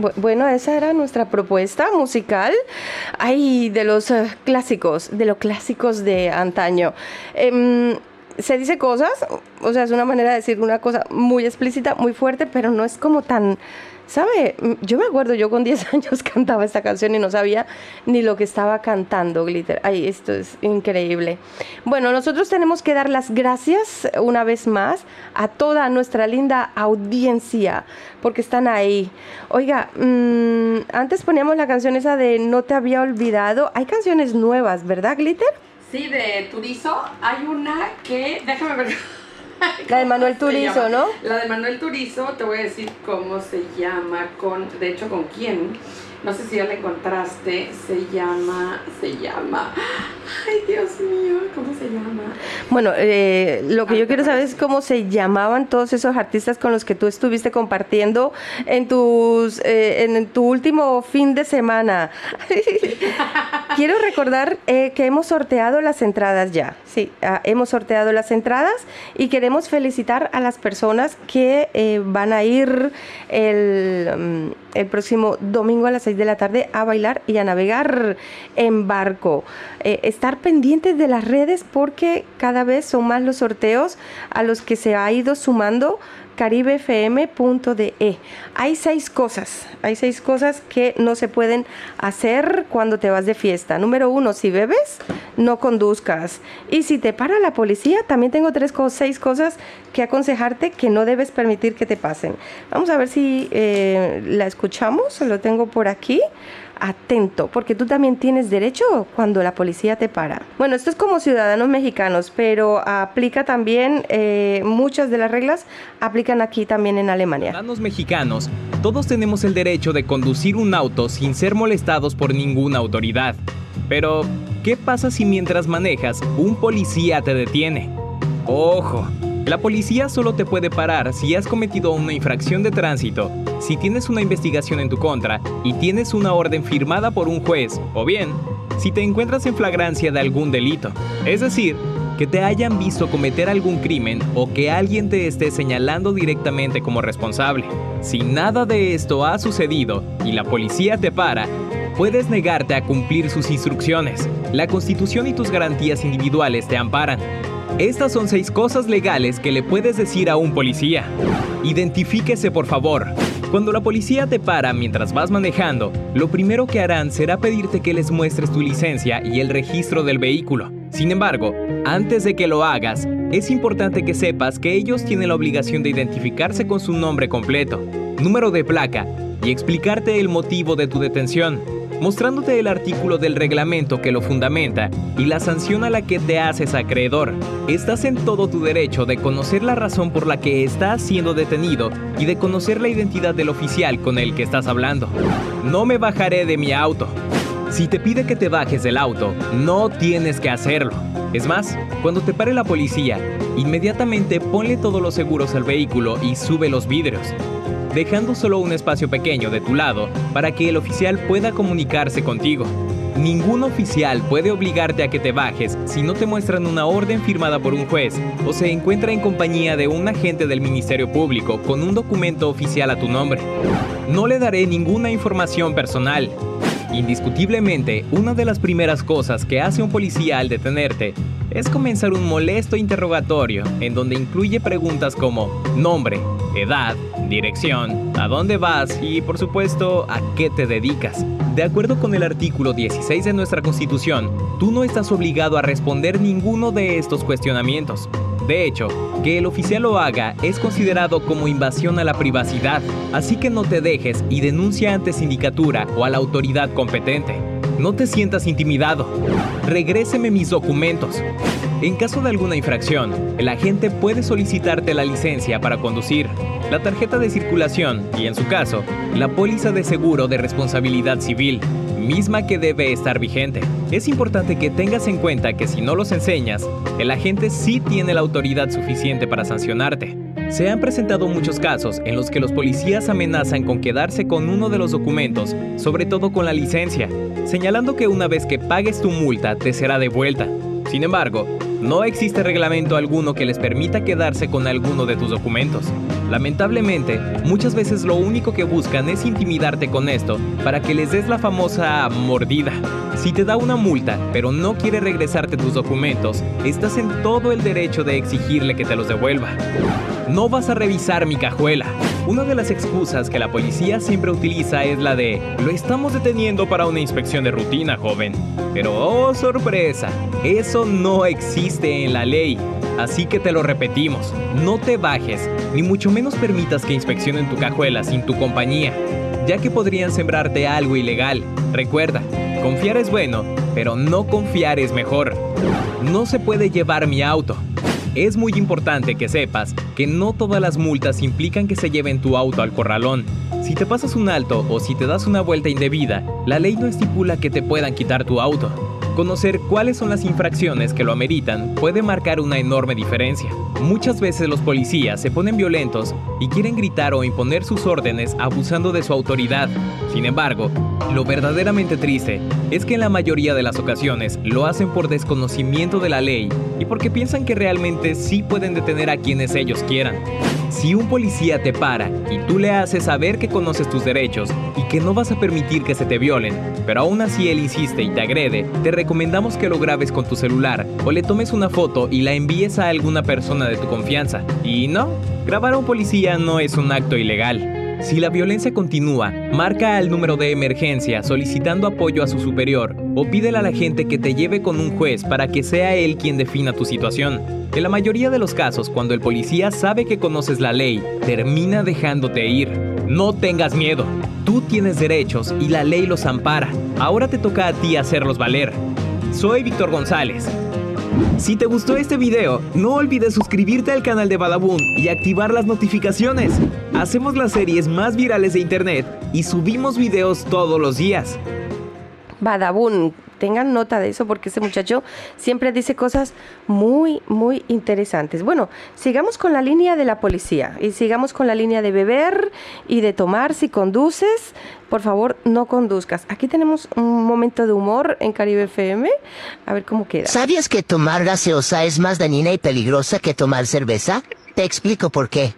Bueno, bu- bueno, esa era nuestra propuesta musical. Ay, de los eh, clásicos, de los clásicos de antaño. Em, se dice cosas, o sea, es una manera de decir una cosa muy explícita, muy fuerte, pero no es como tan, ¿sabe? Mm, Yo me acuerdo, yo con 10 [LAUGHS] años cantaba esta canción y no sabía ni lo que estaba cantando, Glitter. Ay, esto es increíble. Bueno, nosotros tenemos que dar las gracias una vez más a toda nuestra linda audiencia, porque están ahí. Oiga, mm, antes poníamos la canción esa de No te había olvidado. Hay canciones nuevas, ¿verdad, Glitter? Sí, de Turizo hay una que, déjame ver. [LAUGHS] [LAUGHS] La de Manuel ¿Cómo se Turizo? ¿no? La de Manuel Turizo, te voy a decir cómo se llama, con, de hecho, con quién. No sé si ya la encontraste. Se llama, se llama. Ay, Dios mío, ¿cómo se llama? Bueno, eh, lo que yo quiero saber es cómo se llamaban todos esos artistas con los que tú estuviste compartiendo en tus eh, en tu último fin de semana. [LAUGHS] quiero recordar eh, que hemos sorteado las entradas ya. Sí, ah, hemos sorteado las entradas y queremos felicitar a las personas que van a ir el, mm, el próximo domingo a las 6 de la tarde a bailar y a navegar en barco. Eh, estar pendientes de las redes porque cada vez son más los sorteos a los que se ha ido sumando caribefm.de. Hay seis cosas, hay seis cosas que no se pueden hacer cuando te vas de fiesta. Número uno, si bebes, no conduzcas. Y si te para la policía, también tengo tres o seis cosas que aconsejarte que no debes permitir que te pasen. Vamos a ver si eh, la escuchamos, lo tengo por aquí atento, porque tú también tienes derecho cuando la policía te para. Bueno, esto es como ciudadanos mexicanos, pero aplica también, eh, muchas de las reglas aplican aquí también en Alemania. Ciudadanos mexicanos, todos tenemos el derecho de conducir un auto sin ser molestados por ninguna autoridad. Pero, ¿qué pasa si mientras manejas un policía te detiene? Ojo, la policía solo te puede parar si has cometido una infracción de tránsito, si tienes una investigación en tu contra y tienes una orden firmada por un juez, o bien, si te encuentras en flagrancia de algún delito. Es decir, que te hayan visto cometer algún crimen o que alguien te esté señalando directamente como responsable. Si nada de esto ha sucedido y la policía te para, puedes negarte a cumplir sus instrucciones. La Constitución y tus garantías individuales te amparan. Estas son seis cosas legales que le puedes decir a un policía. Identifíquese por favor. Cuando la policía te para mientras vas manejando, lo primero que harán será pedirte que les muestres tu licencia y el registro del vehículo. Sin embargo, antes de que lo hagas, es importante que sepas que ellos tienen la obligación de identificarse con su nombre completo, número de placa y explicarte el motivo de tu detención, mostrándote el artículo del reglamento que lo fundamenta y la sanción a la que te haces acreedor. Estás en todo tu derecho de conocer la razón por la que estás siendo detenido y de conocer la identidad del oficial con el que estás hablando. No me bajaré de mi auto. Si te pide que te bajes del auto, no tienes que hacerlo. Es más, cuando te pare la policía, inmediatamente ponle todos los seguros al vehículo y sube los vidrios, dejando solo un espacio pequeño de tu lado para que el oficial pueda comunicarse contigo. Ningún oficial puede obligarte a que te bajes si no te muestran una orden firmada por un juez o se encuentra en compañía de un agente del Ministerio Público con un documento oficial a tu nombre. No le daré ninguna información personal. Indiscutiblemente, una de las primeras cosas que hace un policía al detenerte es comenzar un molesto interrogatorio en donde incluye preguntas como nombre, edad, dirección, a dónde vas y por supuesto a qué te dedicas. De acuerdo con el artículo 16 de nuestra Constitución, tú no estás obligado a responder ninguno de estos cuestionamientos. De hecho, que el oficial lo haga es considerado como invasión a la privacidad, así que no te dejes y denuncia ante sindicatura o a la autoridad competente. No te sientas intimidado. Regréseme mis documentos. En caso de alguna infracción, el agente puede solicitarte la licencia para conducir, la tarjeta de circulación y, en su caso, la póliza de seguro de responsabilidad civil, misma que debe estar vigente. Es importante que tengas en cuenta que si no los enseñas, el agente sí tiene la autoridad suficiente para sancionarte. Se han presentado muchos casos en los que los policías amenazan con quedarse con uno de los documentos, sobre todo con la licencia, señalando que una vez que pagues tu multa te será devuelta. Sin embargo, no existe reglamento alguno que les permita quedarse con alguno de tus documentos. Lamentablemente, muchas veces lo único que buscan es intimidarte con esto para que les des la famosa mordida. Si te da una multa, pero no quiere regresarte tus documentos, estás en todo el derecho de exigirle que te los devuelva. No vas a revisar mi cajuela. Una de las excusas que la policía siempre utiliza es la de, lo estamos deteniendo para una inspección de rutina, joven. Pero, oh sorpresa, eso no existe en la ley. Así que te lo repetimos, no te bajes, ni mucho menos permitas que inspeccionen tu cajuela sin tu compañía, ya que podrían sembrarte algo ilegal. Recuerda, confiar es bueno, pero no confiar es mejor. No se puede llevar mi auto. Es muy importante que sepas que no todas las multas implican que se lleven tu auto al corralón. Si te pasas un alto o si te das una vuelta indebida, la ley no estipula que te puedan quitar tu auto. Conocer cuáles son las infracciones que lo ameritan puede marcar una enorme diferencia. Muchas veces los policías se ponen violentos y quieren gritar o imponer sus órdenes abusando de su autoridad. Sin embargo, lo verdaderamente triste es que en la mayoría de las ocasiones lo hacen por desconocimiento de la ley y porque piensan que realmente sí pueden detener a quienes ellos quieran. Si un policía te para y tú le haces saber que conoces tus derechos y que no vas a permitir que se te violen, pero aún así él insiste y te agrede, te recomendamos que lo grabes con tu celular o le tomes una foto y la envíes a alguna persona de tu confianza. Y no, grabar a un policía no es un acto ilegal. Si la violencia continúa, marca al número de emergencia solicitando apoyo a su superior o pídele a la gente que te lleve con un juez para que sea él quien defina tu situación. En la mayoría de los casos, cuando el policía sabe que conoces la ley, termina dejándote ir. No tengas miedo. Tú tienes derechos y la ley los ampara. Ahora te toca a ti hacerlos valer. Soy Víctor González. Si te gustó este video, no olvides suscribirte al canal de Badabun y activar las notificaciones. Hacemos las series más virales de internet y subimos videos todos los días. Badabun, tengan nota de eso porque ese muchacho siempre dice cosas muy, muy interesantes. Bueno, sigamos con la línea de la policía y sigamos con la línea de beber y de tomar si conduces. Por favor, no conduzcas. Aquí tenemos un momento de humor en Caribe FM. A ver cómo queda. ¿Sabías que tomar gaseosa es más dañina y peligrosa que tomar cerveza? Te explico por qué.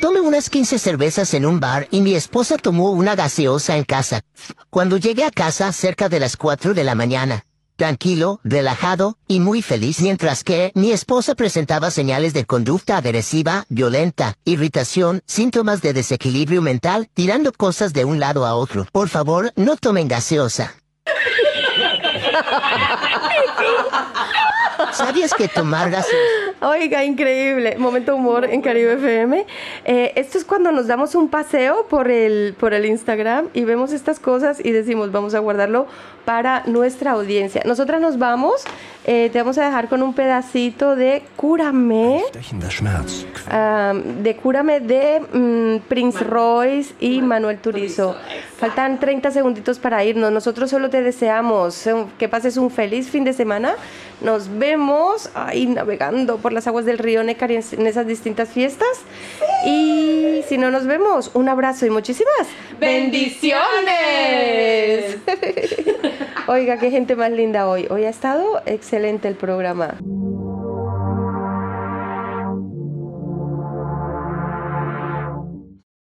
Tomé unas 15 cervezas en un bar y mi esposa tomó una gaseosa en casa. Cuando llegué a casa cerca de las 4 de la mañana, tranquilo, relajado y muy feliz, mientras que mi esposa presentaba señales de conducta agresiva, violenta, irritación, síntomas de desequilibrio mental, tirando cosas de un lado a otro. Por favor, no tomen gaseosa. ¿Sabías que tomar? Oiga, increíble. Momento humor en Caribe FM. Eh, esto es cuando nos damos un paseo por el, por el Instagram y vemos estas cosas y decimos, vamos a guardarlo para nuestra audiencia. Nosotras nos vamos, eh, te vamos a dejar con un pedacito de Cúrame, ah, de Cúrame de mm, Prince Royce y Manuel Turizo. Faltan 30 segunditos para irnos. Nosotros solo te deseamos que pases un feliz fin de semana. Nos vemos ahí navegando por las aguas del río Necar en en esas distintas fiestas. Y si no nos vemos, un abrazo y muchísimas bendiciones. [LAUGHS] Oiga, qué gente más linda hoy. Hoy ha estado excelente el programa.